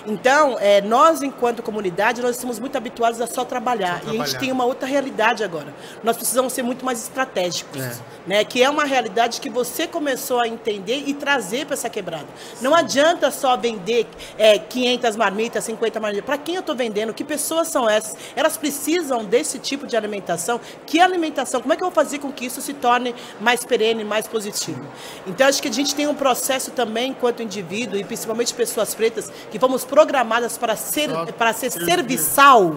Então, é, nós, enquanto comunidade, nós estamos muito habituados a só trabalhar. Só trabalhar. E a gente tem uma outra realidade agora. Nós precisamos ser muito mais estratégicos. É. Né? Que é uma realidade que você começou a entender e trazer para essa quebrada. Sim. Não adianta só vender é, 500 marmitas, 50 marmitas. Para quem eu estou vendendo? Que pessoas são essas? Elas precisam desse tipo de alimentação. Que alimentação? Como é que eu vou fazer com que isso se torne mais perene, mais positivo? Então, acho que a gente tem um processo também, enquanto indivíduo, e principalmente pessoas pretas, que vamos programadas para ser, para ser serviçal,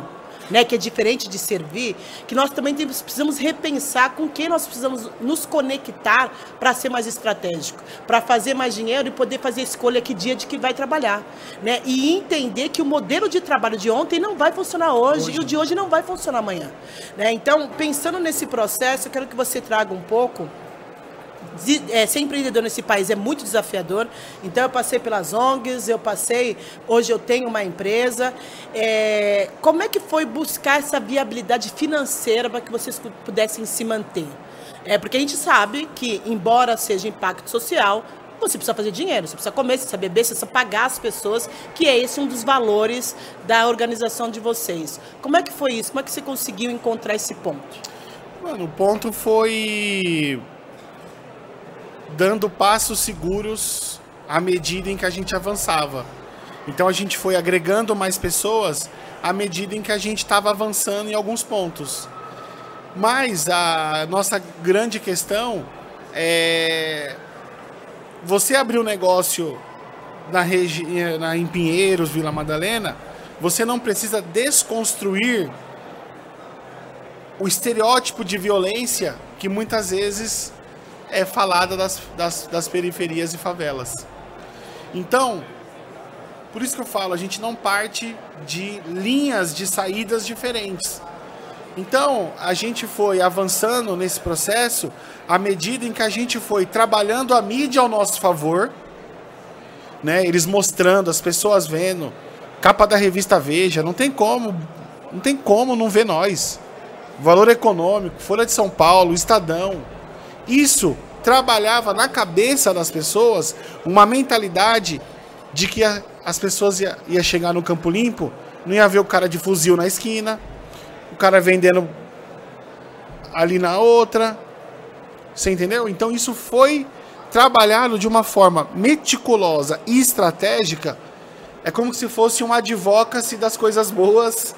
né, que é diferente de servir, que nós também temos, precisamos repensar com quem nós precisamos nos conectar para ser mais estratégico, para fazer mais dinheiro e poder fazer escolha que dia de que vai trabalhar, né? E entender que o modelo de trabalho de ontem não vai funcionar hoje, hoje. e o de hoje não vai funcionar amanhã, né? Então, pensando nesse processo, eu quero que você traga um pouco é, ser empreendedor nesse país é muito desafiador. Então eu passei pelas ONGs, eu passei, hoje eu tenho uma empresa. É, como é que foi buscar essa viabilidade financeira para que vocês pudessem se manter? É porque a gente sabe que, embora seja impacto social, você precisa fazer dinheiro, você precisa comer, você precisa beber, você precisa pagar as pessoas, que é esse um dos valores da organização de vocês. Como é que foi isso? Como é que você conseguiu encontrar esse ponto? Mano, o ponto foi dando passos seguros à medida em que a gente avançava. Então a gente foi agregando mais pessoas à medida em que a gente estava avançando em alguns pontos. Mas a nossa grande questão é você abrir um negócio na regi na, em Pinheiros, Vila Madalena, você não precisa desconstruir o estereótipo de violência que muitas vezes é falada das, das, das periferias e favelas. Então, por isso que eu falo, a gente não parte de linhas de saídas diferentes. Então, a gente foi avançando nesse processo à medida em que a gente foi trabalhando a mídia ao nosso favor, né? Eles mostrando, as pessoas vendo, capa da revista Veja, não tem como, não tem como não ver nós. Valor econômico, Folha de São Paulo, Estadão, isso trabalhava na cabeça das pessoas uma mentalidade de que a, as pessoas ia, ia chegar no campo limpo, não ia ver o cara de fuzil na esquina, o cara vendendo ali na outra. Você entendeu? Então isso foi trabalhado de uma forma meticulosa e estratégica. É como se fosse um advocacy das coisas boas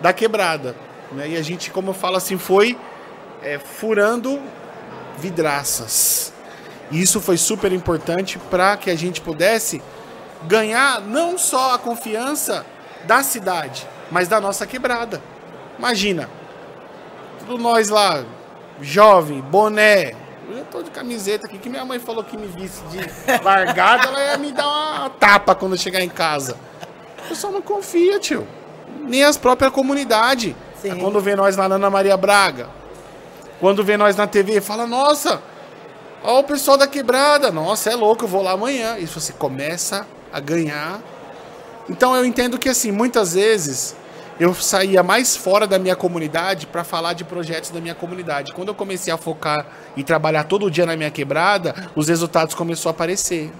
da quebrada. Né? E a gente, como eu falo assim, foi é, furando vidraças. E isso foi super importante para que a gente pudesse ganhar não só a confiança da cidade, mas da nossa quebrada. Imagina, tudo nós lá, jovem, boné, eu tô de camiseta aqui, que minha mãe falou que me visse de largada, ela ia me dar uma tapa quando eu chegar em casa. Eu só não confia, tio. Nem as próprias comunidades. Quando vê nós lá na Ana Maria Braga, quando vê nós na TV, fala: Nossa, ó o pessoal da quebrada. Nossa, é louco, eu vou lá amanhã. E você começa a ganhar. Então eu entendo que, assim, muitas vezes eu saía mais fora da minha comunidade para falar de projetos da minha comunidade. Quando eu comecei a focar e trabalhar todo dia na minha quebrada, os resultados começaram a aparecer.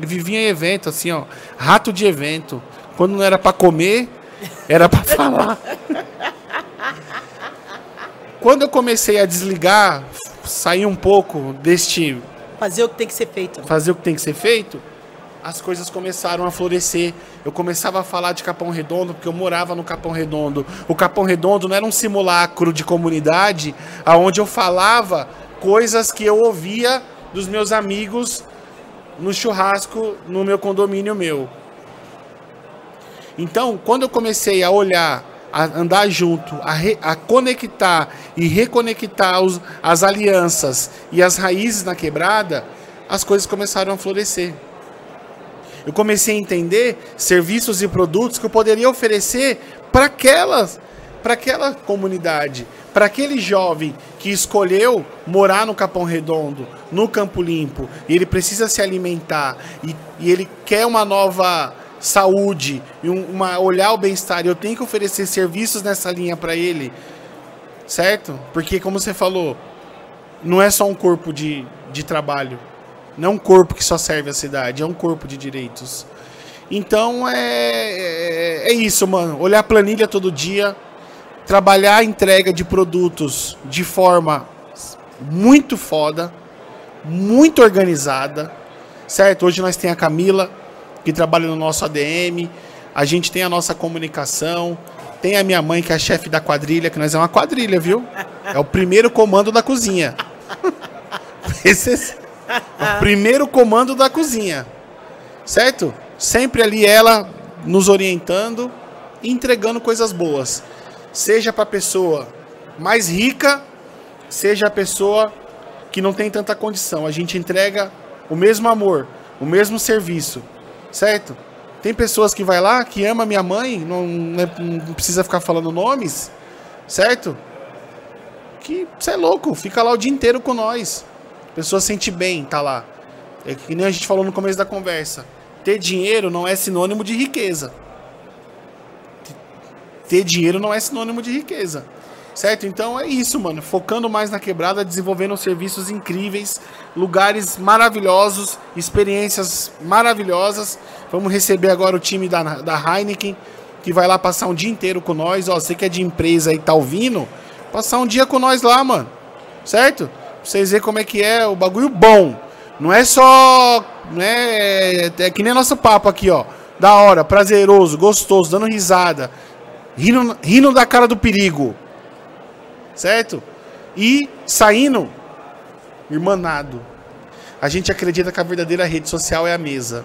Eu vivia em evento, assim, ó, rato de evento. Quando não era para comer, era para falar. Quando eu comecei a desligar, sair um pouco deste fazer o que tem que ser feito. Fazer o que tem que ser feito, as coisas começaram a florescer. Eu começava a falar de Capão Redondo porque eu morava no Capão Redondo. O Capão Redondo não era um simulacro de comunidade aonde eu falava coisas que eu ouvia dos meus amigos no churrasco no meu condomínio meu. Então, quando eu comecei a olhar, a andar junto, a, re, a conectar e reconectar os, as alianças e as raízes na quebrada, as coisas começaram a florescer. Eu comecei a entender serviços e produtos que eu poderia oferecer para aquelas, para aquela comunidade, para aquele jovem que escolheu morar no Capão Redondo, no Campo Limpo, e ele precisa se alimentar e, e ele quer uma nova saúde e um, uma olhar o bem-estar, eu tenho que oferecer serviços nessa linha para ele, certo? Porque como você falou, não é só um corpo de, de trabalho, não é um corpo que só serve a cidade, é um corpo de direitos. Então é, é, é isso, mano. Olhar a planilha todo dia, trabalhar a entrega de produtos de forma muito foda, muito organizada, certo? Hoje nós tem a Camila, que trabalha no nosso ADM, a gente tem a nossa comunicação, tem a minha mãe, que é a chefe da quadrilha, que nós é uma quadrilha, viu? É o primeiro comando da cozinha. Esse é o primeiro comando da cozinha. Certo? Sempre ali ela nos orientando e entregando coisas boas. Seja para a pessoa mais rica, seja a pessoa que não tem tanta condição. A gente entrega o mesmo amor, o mesmo serviço certo? Tem pessoas que vai lá, que ama minha mãe, não, não precisa ficar falando nomes, certo? Que você é louco, fica lá o dia inteiro com nós. A pessoa sente bem, tá lá. É que nem a gente falou no começo da conversa. Ter dinheiro não é sinônimo de riqueza. Ter dinheiro não é sinônimo de riqueza. Certo? Então é isso, mano. Focando mais na quebrada, desenvolvendo serviços incríveis, lugares maravilhosos, experiências maravilhosas. Vamos receber agora o time da, da Heineken, que vai lá passar um dia inteiro com nós. Ó, você que é de empresa e tá ouvindo, passar um dia com nós lá, mano. Certo? Pra vocês verem como é que é o bagulho bom. Não é só. Né, é, é que nem nosso papo aqui, ó. Da hora, prazeroso, gostoso, dando risada. Rindo, rindo da cara do perigo certo? E saindo, irmanado. A gente acredita que a verdadeira rede social é a mesa.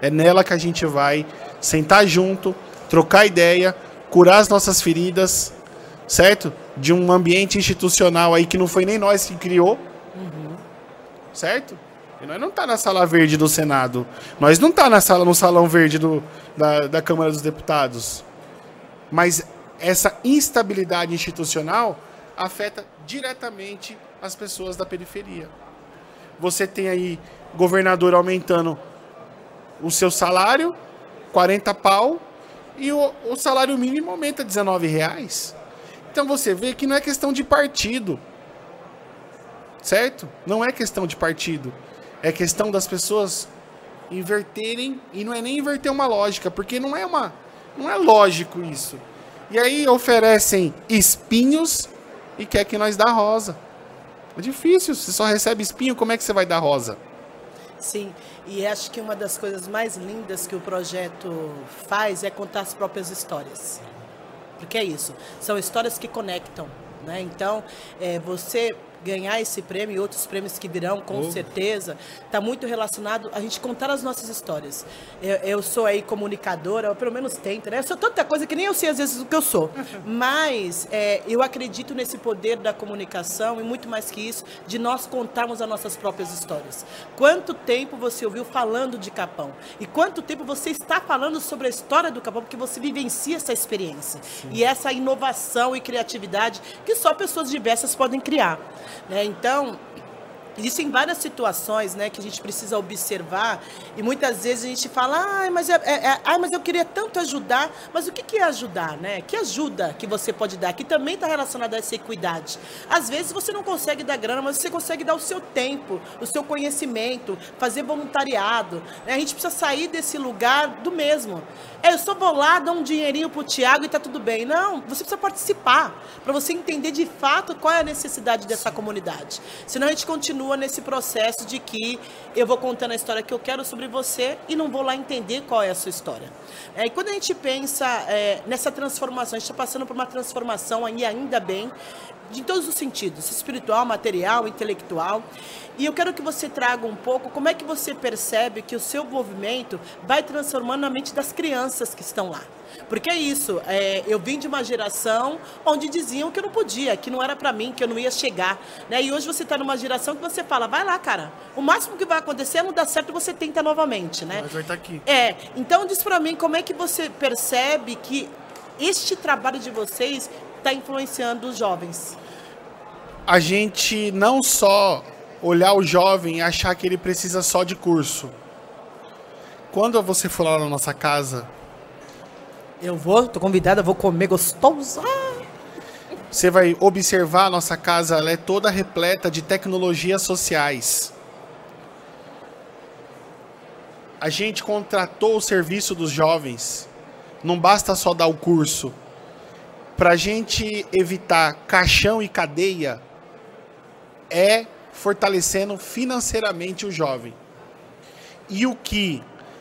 É nela que a gente vai sentar junto, trocar ideia, curar as nossas feridas, certo? De um ambiente institucional aí que não foi nem nós que criou, uhum. certo? E nós não tá na sala verde do Senado, nós não tá na sala no salão verde do, da, da Câmara dos Deputados, mas essa instabilidade institucional afeta diretamente as pessoas da periferia. Você tem aí governador aumentando o seu salário, 40 pau, e o, o salário mínimo aumenta 19 reais. Então você vê que não é questão de partido. Certo? Não é questão de partido. É questão das pessoas inverterem, e não é nem inverter uma lógica, porque não é uma. Não é lógico isso. E aí oferecem espinhos e quer que nós dá rosa. É difícil, você só recebe espinho, como é que você vai dar rosa? Sim, e acho que uma das coisas mais lindas que o projeto faz é contar as próprias histórias. Porque é isso, são histórias que conectam. Né? Então, é, você ganhar esse prêmio e outros prêmios que virão, com oh. certeza, está muito relacionado a gente contar as nossas histórias. Eu, eu, sou aí comunicadora, ou pelo menos tento, né? Eu sou tanta coisa que nem eu sei às vezes o que eu sou. Mas é, eu acredito nesse poder da comunicação e muito mais que isso, de nós contarmos as nossas próprias histórias. Quanto tempo você ouviu falando de Capão? E quanto tempo você está falando sobre a história do Capão? Porque você vivencia essa experiência. Sim. E essa inovação e criatividade que só pessoas diversas podem criar. Né? Então, Existem várias situações né, que a gente precisa observar e muitas vezes a gente fala, ah, mas, é, é, ah, mas eu queria tanto ajudar, mas o que, que é ajudar? Né? Que ajuda que você pode dar? Que também está relacionada a essa equidade. Às vezes você não consegue dar grana, mas você consegue dar o seu tempo, o seu conhecimento, fazer voluntariado. Né? A gente precisa sair desse lugar do mesmo. É, eu só vou lá, dar um dinheirinho pro Tiago e tá tudo bem. Não, você precisa participar para você entender de fato qual é a necessidade dessa comunidade. Senão a gente continua nesse processo de que eu vou contando a história que eu quero sobre você e não vou lá entender qual é a sua história. É, e quando a gente pensa é, nessa transformação, a gente está passando por uma transformação aí ainda bem, de todos os sentidos, espiritual, material, intelectual. E eu quero que você traga um pouco como é que você percebe que o seu movimento vai transformando a mente das crianças que estão lá. Porque é isso, é, eu vim de uma geração onde diziam que eu não podia, que não era para mim, que eu não ia chegar. Né? E hoje você está numa geração que você fala, vai lá, cara. O máximo que vai acontecer é não dar certo você tenta novamente, né? Mas vai estar tá aqui. É, então diz para mim como é que você percebe que este trabalho de vocês está influenciando os jovens? A gente não só olhar o jovem e achar que ele precisa só de curso. Quando você for lá na nossa casa. Eu vou, tô convidada, vou comer gostoso. Você vai observar a nossa casa, ela é toda repleta de tecnologias sociais. A gente contratou o serviço dos jovens. Não basta só dar o curso. Para a gente evitar caixão e cadeia, é fortalecendo financeiramente o jovem. E o que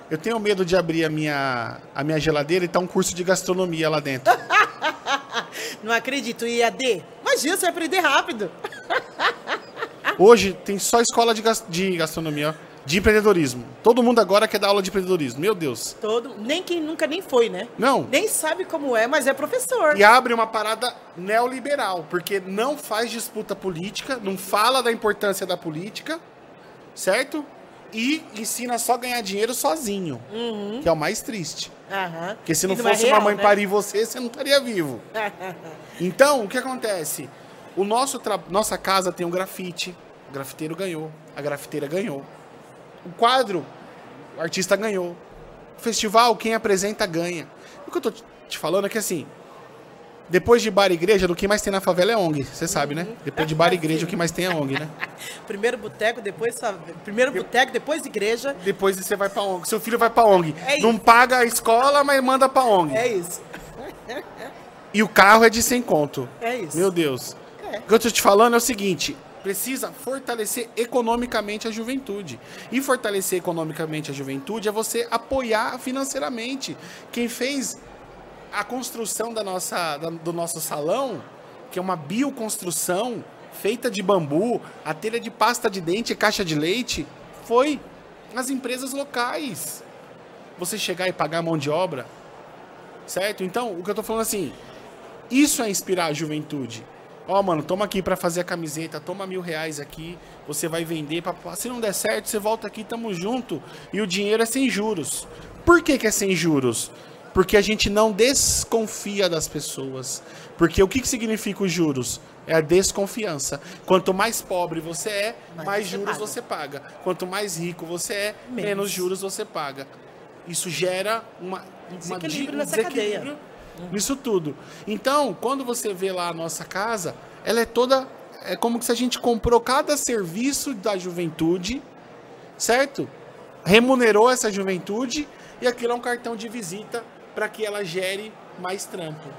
eu tenho medo de abrir a minha, a minha geladeira e tá um curso de gastronomia lá dentro. Não acredito, IAD. Imagina, você vai aprender rápido. Hoje tem só escola de, de gastronomia, ó de empreendedorismo. Todo mundo agora quer dar aula de empreendedorismo. Meu Deus. Todo, nem quem nunca nem foi, né? Não. Nem sabe como é, mas é professor. E abre uma parada neoliberal, porque não faz disputa política, não fala da importância da política, certo? E ensina só a ganhar dinheiro sozinho, uhum. que é o mais triste. Uhum. Porque se não, é fosse real, uma mãe né? parir você, você não estaria vivo. então, o que acontece? O nosso nossa casa tem um grafite, o grafiteiro ganhou, a grafiteira ganhou. O quadro, o artista ganhou. O festival, quem apresenta ganha. O que eu tô te falando é que assim, depois de bar e igreja, o que mais tem na favela é ONG, você sabe, né? Depois de bar e igreja, o que mais tem é ONG, né? Primeiro boteco, depois primeiro boteco, depois igreja. Depois você vai pra ONG. Seu filho vai pra ONG. É Não paga a escola, mas manda pra ONG. É isso. E o carro é de 100 conto. É isso. Meu Deus. É. O que eu tô te falando é o seguinte: precisa fortalecer economicamente a juventude. E fortalecer economicamente a juventude é você apoiar financeiramente. Quem fez a construção da nossa, da, do nosso salão, que é uma bioconstrução feita de bambu, a telha de pasta de dente e caixa de leite, foi as empresas locais. Você chegar e pagar mão de obra, certo? Então, o que eu estou falando assim, isso é inspirar a juventude. Ó, oh, mano, toma aqui para fazer a camiseta, toma mil reais aqui, você vai vender. Pra... Se não der certo, você volta aqui, tamo junto. E o dinheiro é sem juros. Por que, que é sem juros? Porque a gente não desconfia das pessoas. Porque o que, que significa os juros? É a desconfiança. Quanto mais pobre você é, mais, mais juros paga. você paga. Quanto mais rico você é, menos, menos juros você paga. Isso gera uma, um desequilíbrio uma, um nessa desequilíbrio cadeia nisso tudo. Então, quando você vê lá a nossa casa, ela é toda. É como se a gente comprou cada serviço da juventude, certo? Remunerou essa juventude e aquilo é um cartão de visita para que ela gere mais trampo.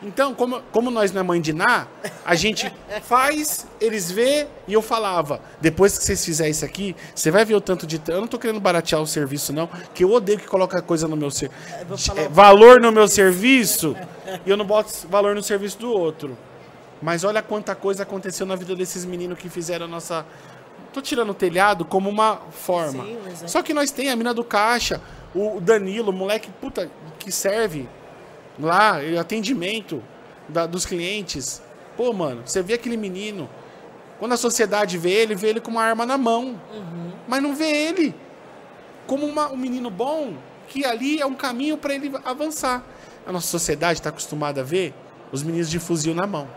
Então, como, como nós não é mãe de Ná, a gente faz, eles vê e eu falava, depois que vocês fizerem isso aqui, você vai ver o tanto de... Eu não tô querendo baratear o serviço, não, que eu odeio que coloca coisa no meu serviço. É, valor no meu serviço e eu não boto valor no serviço do outro. Mas olha quanta coisa aconteceu na vida desses meninos que fizeram a nossa... Tô tirando o telhado como uma forma. Sim, Só que nós tem a mina do caixa, o Danilo, moleque, puta, que serve lá, atendimento da, dos clientes. Pô, mano, você vê aquele menino. Quando a sociedade vê ele, vê ele com uma arma na mão. Uhum. Mas não vê ele como uma, um menino bom, que ali é um caminho para ele avançar. A nossa sociedade está acostumada a ver os meninos de fuzil na mão.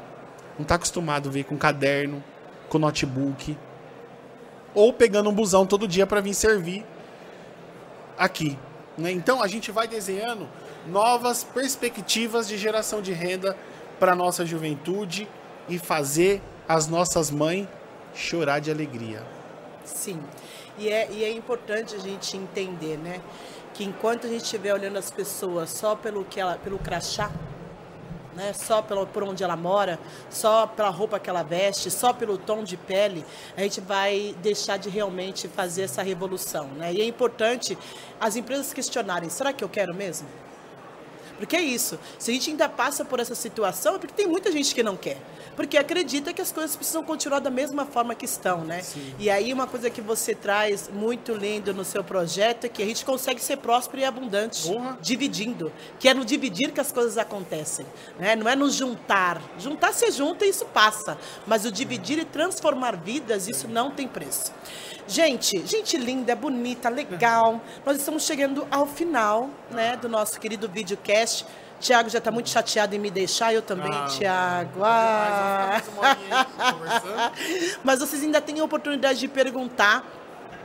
Não está acostumado a ver com caderno, com notebook, ou pegando um busão todo dia para vir servir aqui. Né? Então a gente vai desenhando novas perspectivas de geração de renda para nossa juventude e fazer as nossas mães chorar de alegria. Sim. E é, e é importante a gente entender, né? Que enquanto a gente estiver olhando as pessoas só pelo que ela, pelo crachá, né? Só pelo, por onde ela mora, só pela roupa que ela veste, só pelo tom de pele, a gente vai deixar de realmente fazer essa revolução, né? E é importante as empresas questionarem: será que eu quero mesmo? Porque é isso. Se a gente ainda passa por essa situação, é porque tem muita gente que não quer. Porque acredita que as coisas precisam continuar da mesma forma que estão, né? Sim. E aí uma coisa que você traz muito lindo no seu projeto é que a gente consegue ser próspero e abundante, uhum. dividindo. Que é no dividir que as coisas acontecem. Né? Não é no juntar. Juntar se junta e isso passa. Mas o dividir e transformar vidas, isso não tem preço. Gente, gente linda, bonita, legal. Nós estamos chegando ao final, né, do nosso querido videocast. Tiago já está muito chateado em me deixar, eu também, ah, Tiago. Ah. Mas vocês ainda têm a oportunidade de perguntar.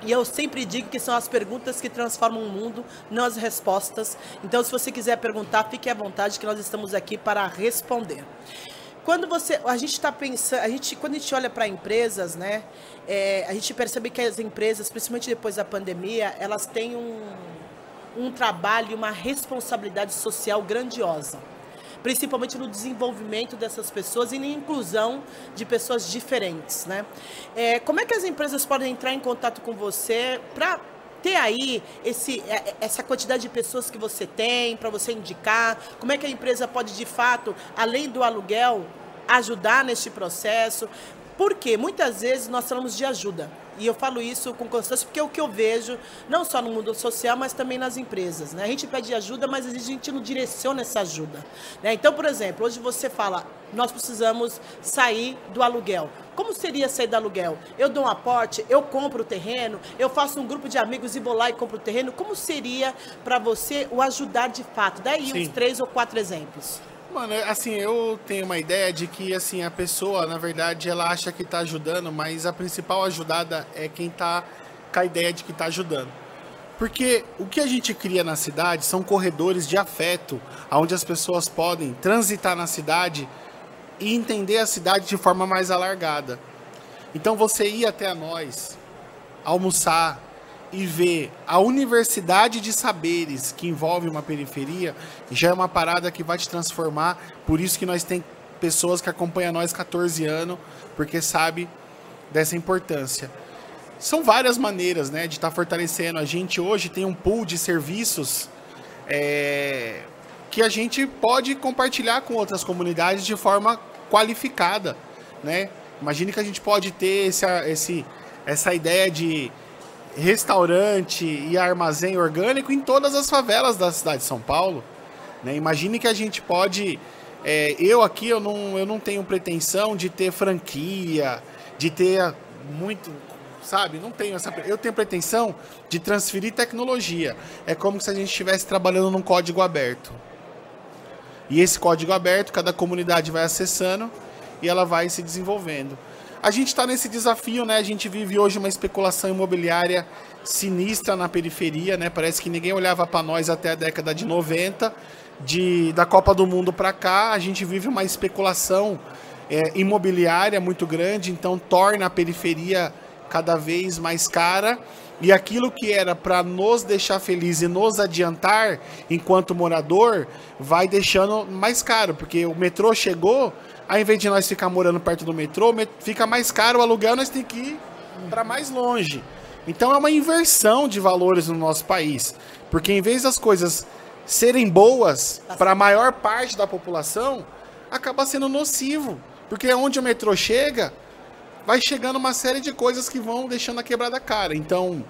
E eu sempre digo que são as perguntas que transformam o mundo, não as respostas. Então, se você quiser perguntar, fique à vontade, que nós estamos aqui para responder quando você a gente está pensando a gente quando a gente olha para empresas né é, a gente percebe que as empresas principalmente depois da pandemia elas têm um, um trabalho uma responsabilidade social grandiosa principalmente no desenvolvimento dessas pessoas e na inclusão de pessoas diferentes né é, como é que as empresas podem entrar em contato com você para ter aí esse, é, essa quantidade de pessoas que você tem para você indicar? Como é que a empresa pode, de fato, além do aluguel, ajudar neste processo? Porque muitas vezes nós falamos de ajuda. E eu falo isso com constância porque é o que eu vejo, não só no mundo social, mas também nas empresas. Né? A gente pede ajuda, mas a gente não direciona essa ajuda. Né? Então, por exemplo, hoje você fala, nós precisamos sair do aluguel. Como seria sair do aluguel? Eu dou um aporte, eu compro o terreno, eu faço um grupo de amigos e vou lá e compro o terreno. Como seria para você o ajudar de fato? Daí Sim. uns três ou quatro exemplos. Mano, assim, eu tenho uma ideia de que, assim, a pessoa, na verdade, ela acha que está ajudando, mas a principal ajudada é quem está com a ideia de que está ajudando. Porque o que a gente cria na cidade são corredores de afeto, onde as pessoas podem transitar na cidade e entender a cidade de forma mais alargada. Então você ir até nós, almoçar, e ver a universidade de saberes que envolve uma periferia, já é uma parada que vai te transformar. Por isso que nós tem pessoas que acompanham nós 14 anos, porque sabe dessa importância. São várias maneiras né, de estar tá fortalecendo. A gente hoje tem um pool de serviços é, que a gente pode compartilhar com outras comunidades de forma qualificada. Né? Imagine que a gente pode ter esse, esse, essa ideia de restaurante e armazém orgânico em todas as favelas da cidade de São Paulo. Né? Imagine que a gente pode. É, eu aqui eu não, eu não tenho pretensão de ter franquia, de ter muito. Sabe? Não tenho essa. Eu tenho pretensão de transferir tecnologia. É como se a gente estivesse trabalhando num código aberto. E esse código aberto, cada comunidade vai acessando e ela vai se desenvolvendo. A gente está nesse desafio, né? A gente vive hoje uma especulação imobiliária sinistra na periferia, né? Parece que ninguém olhava para nós até a década de 90. De, da Copa do Mundo para cá, a gente vive uma especulação é, imobiliária muito grande, então torna a periferia cada vez mais cara. E aquilo que era para nos deixar felizes e nos adiantar enquanto morador, vai deixando mais caro, porque o metrô chegou, ao invés de nós ficar morando perto do metrô, fica mais caro o aluguel, nós temos que ir para mais longe. Então é uma inversão de valores no nosso país. Porque em vez das coisas serem boas para a maior parte da população, acaba sendo nocivo. Porque onde o metrô chega, vai chegando uma série de coisas que vão deixando a quebrada cara. Então,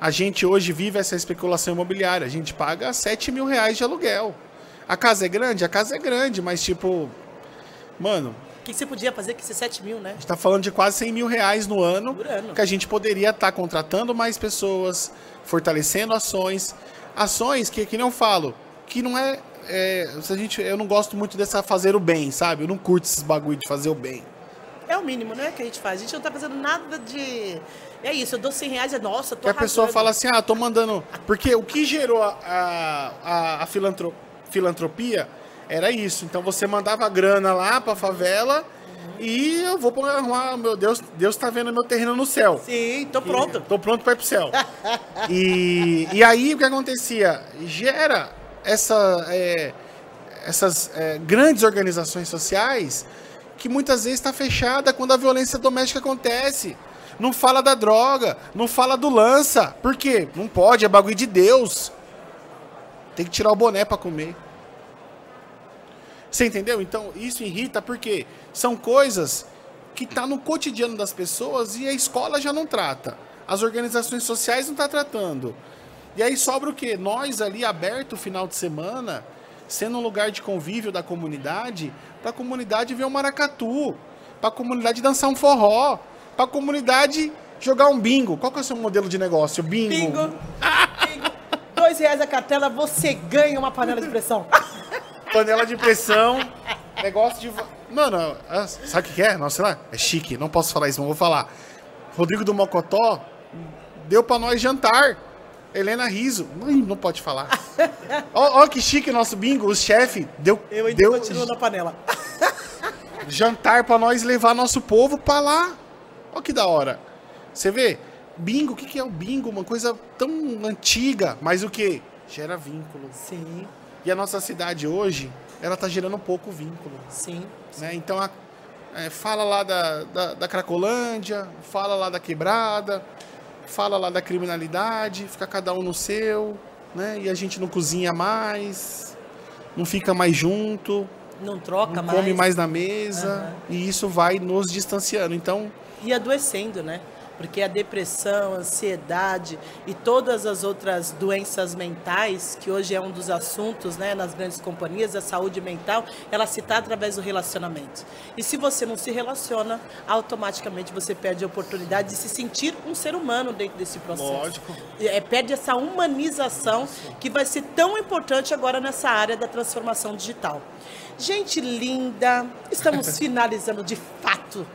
a gente hoje vive essa especulação imobiliária. A gente paga 7 mil reais de aluguel. A casa é grande? A casa é grande, mas tipo, Mano. O que, você podia fazer com esses 7 mil, né? A gente tá falando de quase 100 mil reais no ano. Por ano. Que a gente poderia estar tá contratando mais pessoas, fortalecendo ações. Ações que, que não falo, que não é. é a gente, eu não gosto muito dessa fazer o bem, sabe? Eu não curto esses bagulho de fazer o bem. É o mínimo, né? Que a gente faz. A gente não tá fazendo nada de É isso, eu dou 100 reais, é nossa, tô Que a pessoa fala assim, ah, tô mandando. Porque o que gerou a, a, a filantro- filantropia era isso. Então você mandava grana lá pra favela e eu vou pra arrumar, meu Deus, Deus tá vendo meu terreno no céu. Sim, tô pronto. Tô pronto pra ir pro céu. e, e aí o que acontecia? Gera essa, é, essas é, grandes organizações sociais que muitas vezes está fechada quando a violência doméstica acontece. Não fala da droga, não fala do lança. Por quê? Não pode, é bagulho de Deus. Tem que tirar o boné para comer. Você entendeu? Então isso irrita porque são coisas que tá no cotidiano das pessoas e a escola já não trata. As organizações sociais não tá tratando. E aí sobra o quê? Nós ali aberto o final de semana, sendo um lugar de convívio da comunidade, para a comunidade ver um maracatu, para a comunidade dançar um forró, para a comunidade jogar um bingo. Qual que é o seu modelo de negócio? Bingo. Bingo. Bingo. Dois reais a cartela, você ganha uma panela de pressão. panela de pressão, negócio de. Mano, ah, sabe o que é? Nossa, sei lá, é chique, não posso falar isso, mas vou falar. Rodrigo do Mocotó deu pra nós jantar. Helena Riso, não pode falar. Ó, ó que chique nosso bingo, o chefe deu, Eu ainda deu continuo na panela. jantar pra nós levar nosso povo pra lá. Ó que da hora. Você vê? Bingo, o que, que é o bingo? Uma coisa tão antiga, mas o que? Gera vínculo. Sim, E a nossa cidade hoje, ela tá gerando pouco vínculo. sim. né? Então, a- é, fala lá da, da, da Cracolândia, fala lá da quebrada, fala lá da criminalidade, fica cada um no seu, né? E a gente não cozinha mais, não fica mais junto, Não troca não mais. come mais na mesa, Aham. e isso vai nos distanciando. Então, E adoecendo, né? Porque a depressão, a ansiedade e todas as outras doenças mentais, que hoje é um dos assuntos né, nas grandes companhias, a saúde mental, ela se está através do relacionamento. E se você não se relaciona, automaticamente você perde a oportunidade de se sentir um ser humano dentro desse processo. Lógico. É, perde essa humanização que vai ser tão importante agora nessa área da transformação digital. Gente linda, estamos finalizando de fato.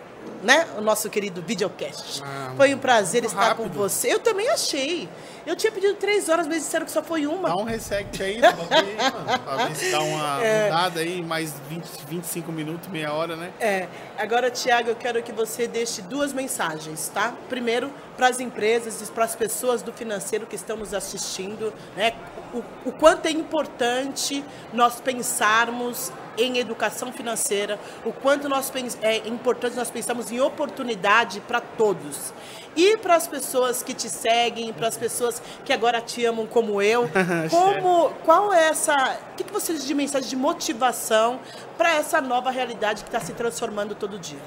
Né? O nosso querido videocast. Ah, foi um prazer estar com rápido. você. Eu também achei. Eu tinha pedido três horas, mas disseram que só foi uma. dá um reset aí, no bagulho aí, mano, pra ver se dá uma É. mudada aí, mais 20, 25 minutos, meia hora, né? É, agora, Tiago, eu quero que você deixe duas mensagens, tá? Primeiro, para as empresas e para as pessoas do financeiro que estão nos assistindo, né? O, o quanto é importante nós pensarmos em educação financeira, o quanto nós é importante nós pensarmos em oportunidade para todos. E para as pessoas que te seguem, para as pessoas que agora te amam como eu, como qual é essa, o que, que você diz de mensagem de motivação para essa nova realidade que está se transformando todo dia?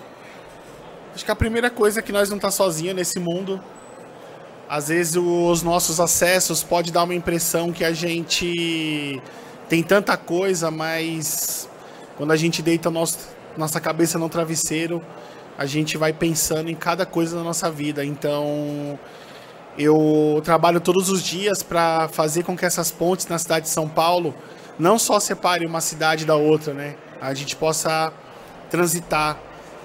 Acho que a primeira coisa é que nós não tá sozinhos nesse mundo. Às vezes os nossos acessos pode dar uma impressão que a gente tem tanta coisa, mas quando a gente deita nosso, nossa cabeça no travesseiro, a gente vai pensando em cada coisa da nossa vida. Então, eu trabalho todos os dias para fazer com que essas pontes na cidade de São Paulo não só separem uma cidade da outra, né? A gente possa transitar,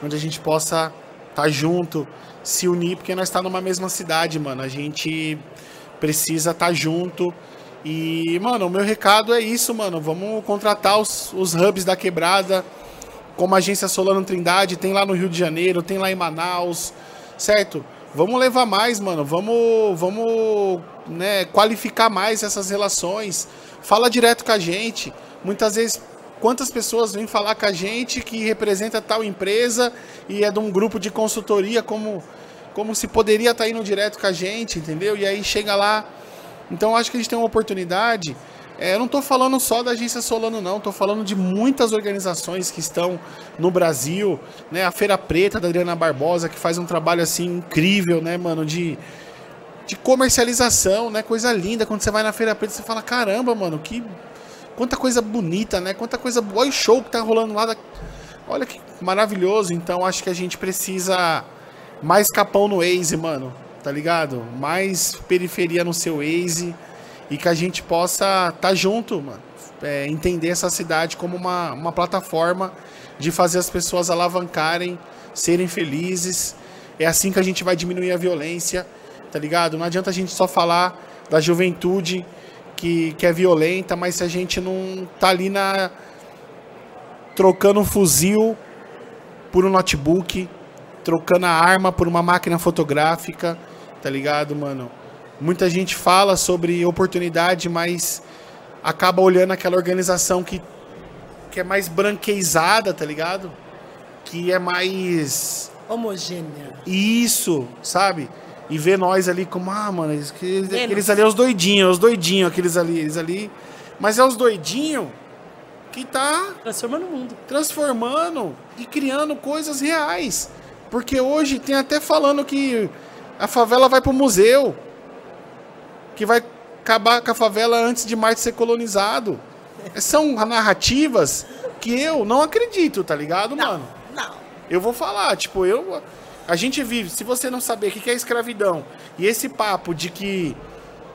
onde a gente possa estar junto, se unir, porque nós estamos numa mesma cidade, mano. A gente precisa estar junto. E, mano, o meu recado é isso, mano. Vamos contratar os, os hubs da quebrada, como a agência Solano Trindade, tem lá no Rio de Janeiro, tem lá em Manaus, certo? Vamos levar mais, mano. Vamos, vamos né, qualificar mais essas relações. Fala direto com a gente. Muitas vezes, quantas pessoas vêm falar com a gente que representa tal empresa e é de um grupo de consultoria, como, como se poderia estar indo direto com a gente, entendeu? E aí chega lá. Então, acho que a gente tem uma oportunidade. É, eu não estou falando só da agência Solano, não. Estou falando de muitas organizações que estão no Brasil, né? A Feira Preta da Adriana Barbosa, que faz um trabalho assim incrível, né, mano, de, de comercialização, né? Coisa linda. Quando você vai na Feira Preta, você fala, caramba, mano, que quanta coisa bonita, né? Quanta coisa. Olha o show que tá rolando lá. Da... Olha que maravilhoso. Então acho que a gente precisa mais capão no Waze, mano. Tá ligado? Mais periferia no seu Waze. E que a gente possa estar tá junto, mano. É, entender essa cidade como uma, uma plataforma de fazer as pessoas alavancarem, serem felizes, É assim que a gente vai diminuir a violência, tá ligado? Não adianta a gente só falar da juventude que, que é violenta, mas se a gente não tá ali na trocando um fuzil por um notebook, trocando a arma por uma máquina fotográfica, tá ligado, mano? Muita gente fala sobre oportunidade, mas acaba olhando aquela organização que, que é mais branqueizada, tá ligado? Que é mais. Homogênea. Isso, sabe? E ver nós ali como, ah, mano, aqueles, aqueles ali é os doidinhos, os doidinhos, aqueles ali, eles ali. Mas é os doidinhos que tá transformando o mundo. Transformando e criando coisas reais. Porque hoje tem até falando que a favela vai pro museu. Que vai acabar com a favela antes de Marte ser colonizado. São narrativas que eu não acredito, tá ligado, não, mano? Não. Eu vou falar, tipo, eu. A gente vive, se você não saber o que é escravidão, e esse papo de que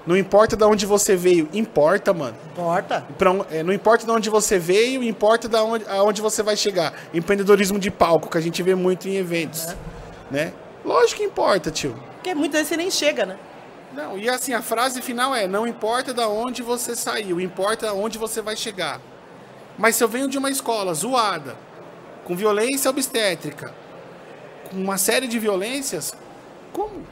não importa de onde você veio, importa, mano. Importa. Pra, é, não importa de onde você veio, importa de onde, aonde você vai chegar. Empreendedorismo de palco, que a gente vê muito em eventos. É. Né? Lógico que importa, tio. Porque muitas vezes você nem chega, né? Não, e assim, a frase final é: não importa de onde você saiu, importa onde você vai chegar. Mas se eu venho de uma escola zoada, com violência obstétrica, com uma série de violências, como?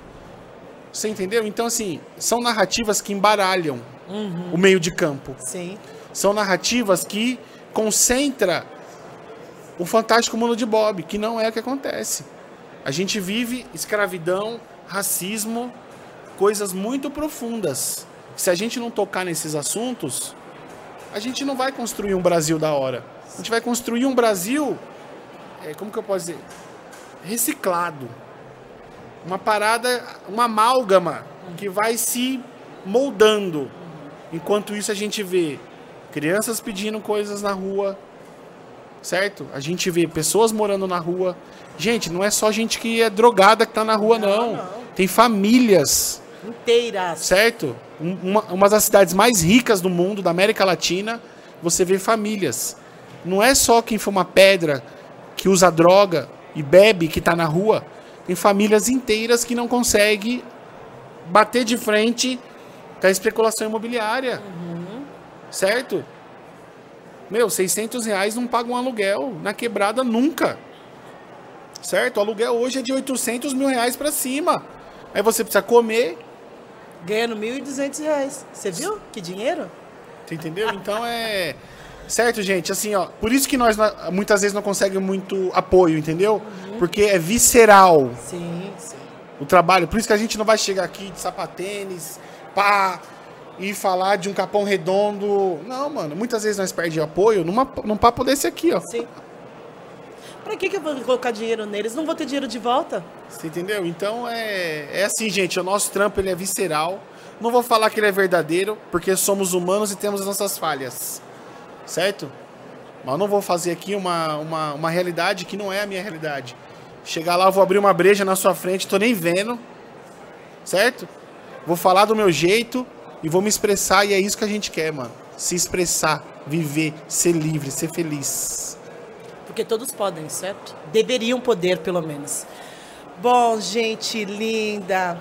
Você entendeu? Então, assim, são narrativas que embaralham uhum. o meio de campo. Sim. São narrativas que concentra o fantástico mundo de Bob, que não é o que acontece. A gente vive escravidão, racismo, coisas muito profundas. Se a gente não tocar nesses assuntos, a gente não vai construir um Brasil da hora. A gente vai construir um Brasil, é, como que eu posso dizer? Reciclado uma parada, uma amálgama que vai se moldando. Enquanto isso a gente vê crianças pedindo coisas na rua, certo? A gente vê pessoas morando na rua. Gente, não é só gente que é drogada que tá na rua, não. não. Tem famílias inteiras, certo? Uma, uma das cidades mais ricas do mundo, da América Latina, você vê famílias. Não é só quem fuma pedra, que usa droga e bebe que tá na rua. Tem famílias inteiras que não conseguem bater de frente com a especulação imobiliária. Uhum. Certo? Meu, 600 reais não paga um aluguel. Na quebrada, nunca. Certo? O aluguel hoje é de 800 mil reais para cima. Aí você precisa comer. Ganhando 1.200 reais. Você viu? Que dinheiro? Você entendeu? Então é. Certo, gente? Assim, ó. Por isso que nós muitas vezes não conseguimos muito apoio, entendeu? Uhum. Porque é visceral. Sim, sim. O trabalho. Por isso que a gente não vai chegar aqui de sapatênis, pá, e falar de um capão redondo. Não, mano. Muitas vezes nós perdemos apoio numa, num papo desse aqui, ó. Sim. Pra que, que eu vou colocar dinheiro neles? Não vou ter dinheiro de volta. Você entendeu? Então é, é assim, gente. O nosso trampo ele é visceral. Não vou falar que ele é verdadeiro, porque somos humanos e temos as nossas falhas certo? Mas não vou fazer aqui uma, uma, uma realidade que não é a minha realidade. Chegar lá, vou abrir uma breja na sua frente, tô nem vendo, certo? Vou falar do meu jeito e vou me expressar, e é isso que a gente quer, mano. Se expressar, viver, ser livre, ser feliz. Porque todos podem, certo? Deveriam poder, pelo menos. Bom, gente linda.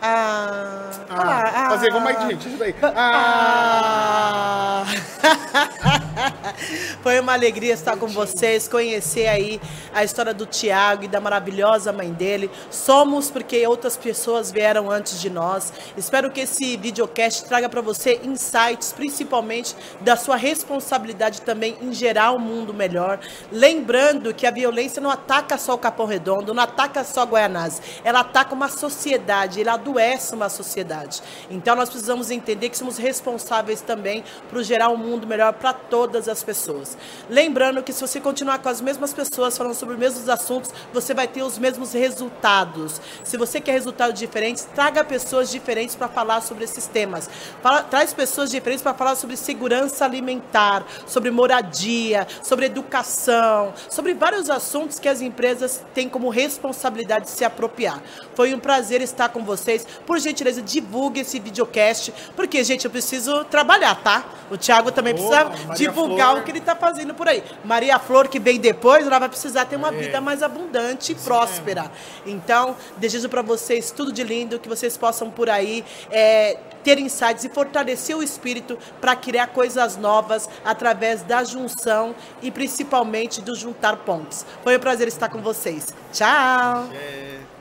Ah, ah, ah, fazer igual mais gente, isso daí. Ah. Foi uma alegria estar com vocês, conhecer aí a história do Tiago e da maravilhosa mãe dele. Somos porque outras pessoas vieram antes de nós. Espero que esse videocast traga para você insights, principalmente da sua responsabilidade também em gerar um mundo melhor. Lembrando que a violência não ataca só o Capão Redondo, não ataca só Guaianazes, ela ataca uma sociedade, ela adoece uma sociedade. Então nós precisamos entender que somos responsáveis também por gerar um mundo melhor para todas as pessoas. Lembrando que se você continuar com as mesmas pessoas falando sobre os mesmos assuntos, você vai ter os mesmos resultados. Se você quer resultados diferentes, traga pessoas diferentes para falar sobre esses temas. Fala, traz pessoas diferentes para falar sobre segurança alimentar, sobre moradia, sobre educação, sobre vários assuntos que as empresas têm como responsabilidade de se apropriar. Foi um prazer estar com vocês. Por gentileza, divulgue esse videocast, porque, gente, eu preciso trabalhar, tá? O Thiago também Boa, precisa Maria divulgar Flor. o que ele está fazendo por aí. Maria Flor, que vem depois, ela vai precisar ter uma é. vida mais abundante e próspera. Então, desejo para vocês tudo de lindo, que vocês possam por aí é, ter insights e fortalecer o espírito para criar coisas novas através da junção e principalmente do juntar pontos. Foi um prazer estar com vocês. Tchau! É.